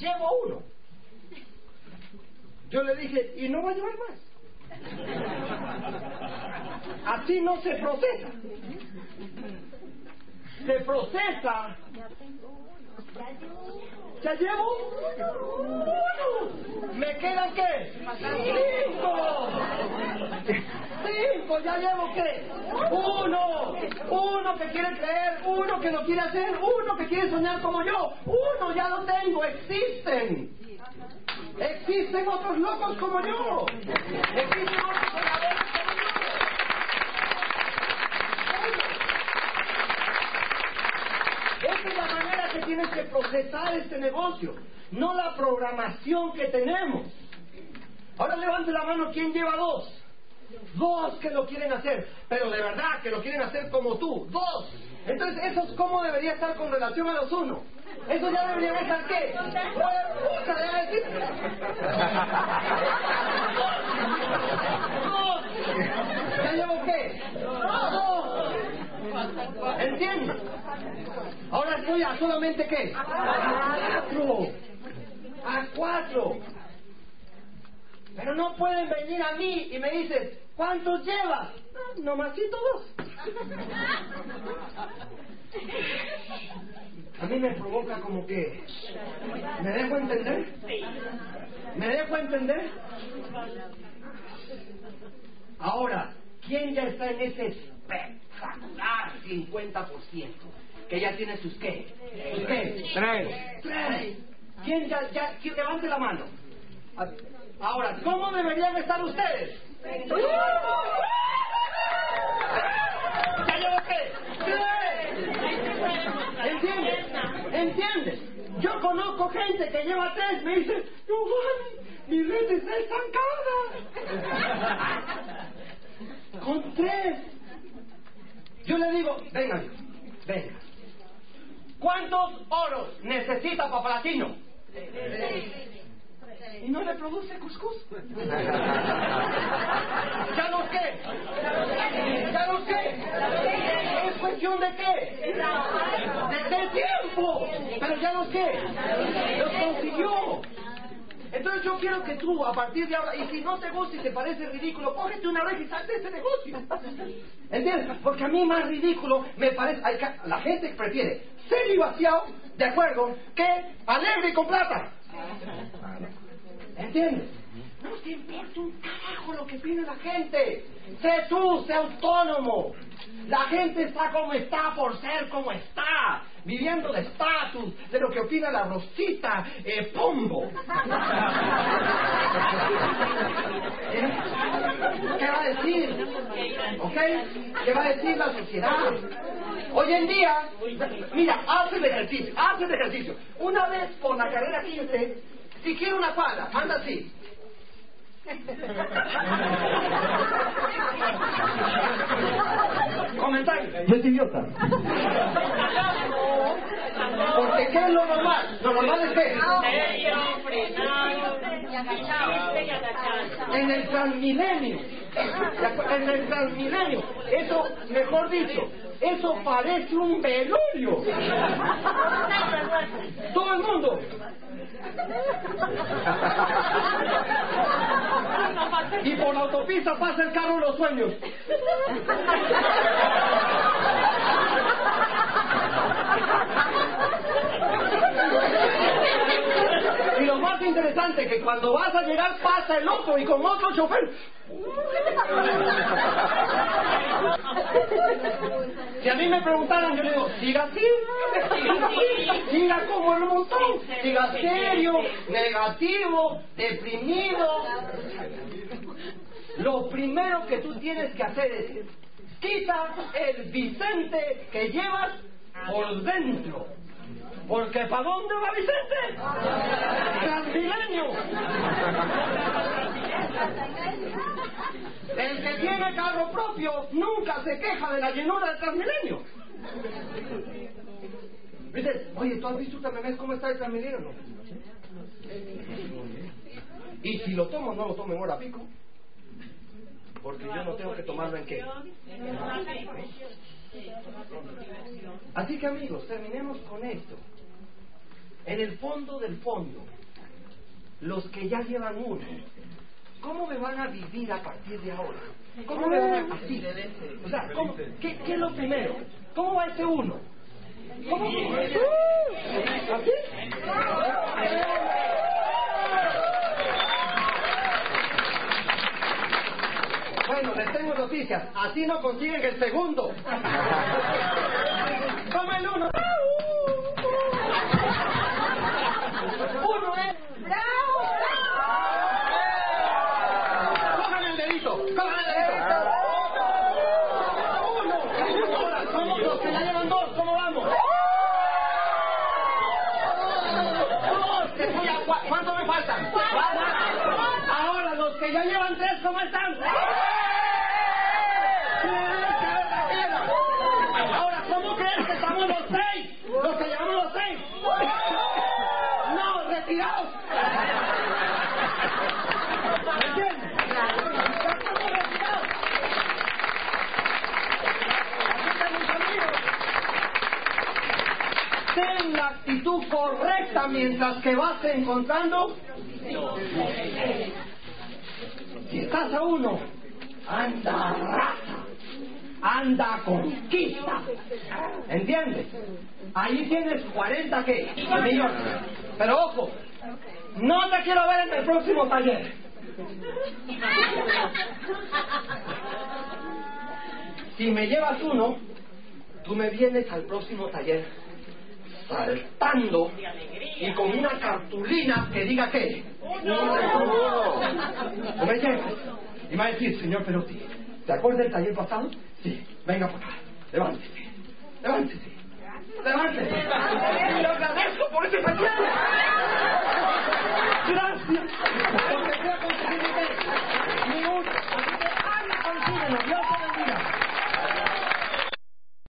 llevo uno. Yo le dije, y no va a llevar más. Así no se procesa. Se procesa. ¿Ya llevo? Uno. ¿Me quedan qué? Cinco. Cinco, ya llevo qué? Uno. Uno que quiere creer, uno que lo quiere hacer, uno que quiere soñar como yo. Uno ya lo tengo, existen. Existen otros locos como yo. Existen otros soñadores como yo. Esa es la manera que tienes que procesar este negocio, no la programación que tenemos. Ahora levante la mano, ¿quién lleva dos? Dos que lo quieren hacer, pero de verdad que lo quieren hacer como tú. Dos. Entonces, ¿eso es cómo debería estar con relación a los uno? Eso ya debería estar qué? Dos. ¿Ya llevo qué? Dos. ¿Entiendes? Ahora estoy a solamente qué? A cuatro. A cuatro. Pero no pueden venir a mí y me dicen, ¿cuántos llevas? No, nomasito dos. A mí me provoca como que... ¿Me dejo entender? ¿Me dejo entender? Ahora, ¿quién ya está en ese espectacular 50%? Que ya tiene sus qué. ¿Sus qué? Tres. Tres. ¿Quién ya, ya, quién levante la mano? Ahora, ¿cómo deberían estar ustedes? ¿Ya llevo qué? ¡Tres! ¿Entiendes? ¿Entiendes? Yo conozco gente que lleva tres, me dice, Giovanni, mi red está estancada. Con tres. Yo le digo, venga, venga. ¿Cuántos oros necesita Papalatino? Y no le produce cuscús. ¿Ya los qué? ¿Ya los qué? ¿Es cuestión de qué? De, de tiempo. Pero ya los qué? Los consiguió. Entonces yo quiero que tú, a partir de ahora, y si no te gusta y te parece ridículo, cógete una vez y sal de ese negocio. ¿Entiendes? Porque a mí más ridículo me parece... la gente prefiere ser y vaciado, de acuerdo, que alegre y con plata. ¿Entiendes? No te importa un carajo lo que opine la gente. Sé tú, sé autónomo. La gente está como está por ser como está, viviendo de estatus, de lo que opina la Rosita eh, Pombo. ¿Eh? ¿Qué va a decir? ¿Ok? ¿Qué va a decir la sociedad? Hoy en día, mira, haz el ejercicio, haz el ejercicio. Una vez por la carrera 15, si quiere una pala, anda así. Comentario. Yo soy idiota. Porque ¿qué es lo normal? Lo normal es que agachado. en el transmilenio. En el transmilenio, eso, mejor dicho, eso parece un velorio. Todo el mundo. Y por la autopista pasa el carro de los sueños. Más interesante que cuando vas a llegar pasa el otro y con otro chofer. Si a mí me preguntaran, yo le digo, siga así, siga así, siga como el montón, siga serio, negativo, deprimido. Lo primero que tú tienes que hacer es quita el Vicente que llevas por dentro. Porque ¿para dónde va Vicente? Transmilenio. El que tiene carro propio nunca se queja de la llenura del Transmilenio. Dice, oye, ¿tú has visto también cómo está el Transmilenio? No. Y si lo tomo, no lo tomo en hora pico. Porque yo no tengo que tomarlo en qué. Así que amigos, terminemos con esto. En el fondo del fondo, los que ya llevan uno, ¿cómo me van a vivir a partir de ahora? ¿Cómo me van a así? O sea, ¿cómo- qué, es lo primero? ¿Cómo va ese uno? ¿Cómo? ¿Así? Bueno, les tengo noticias. Así no consiguen el segundo. Toma el. Uno es. Cojan el dedito. Cojan el dedito. Uno. Ahora, somos los que ya llevan dos. ¿Cómo vamos? Dos. Que estoy a cua- ¿Cuánto me faltan? Ahora, los que ya llevan tres, ¿cómo están? Ahora, ¿cómo crees que estamos los seis? Los que llevamos los seis. No, retirados. ¿Me entiendes? Ya estamos retirados. Así que, mis amigos, Ten la actitud correcta mientras que vas encontrando. Si estás a uno, anda raza, anda conquista. ¿Entiendes? Ahí tienes 40 qué? Millones. Pero ojo, no te quiero ver en el próximo taller. Si me llevas uno, tú me vienes al próximo taller saltando y con una cartulina que diga qué. No me. Y me va a decir, señor Perotti, ¿te acuerdas del taller pasado? Sí, venga para acá, levántese, levántese, levántese. Y le agradezco por ese. Gracias.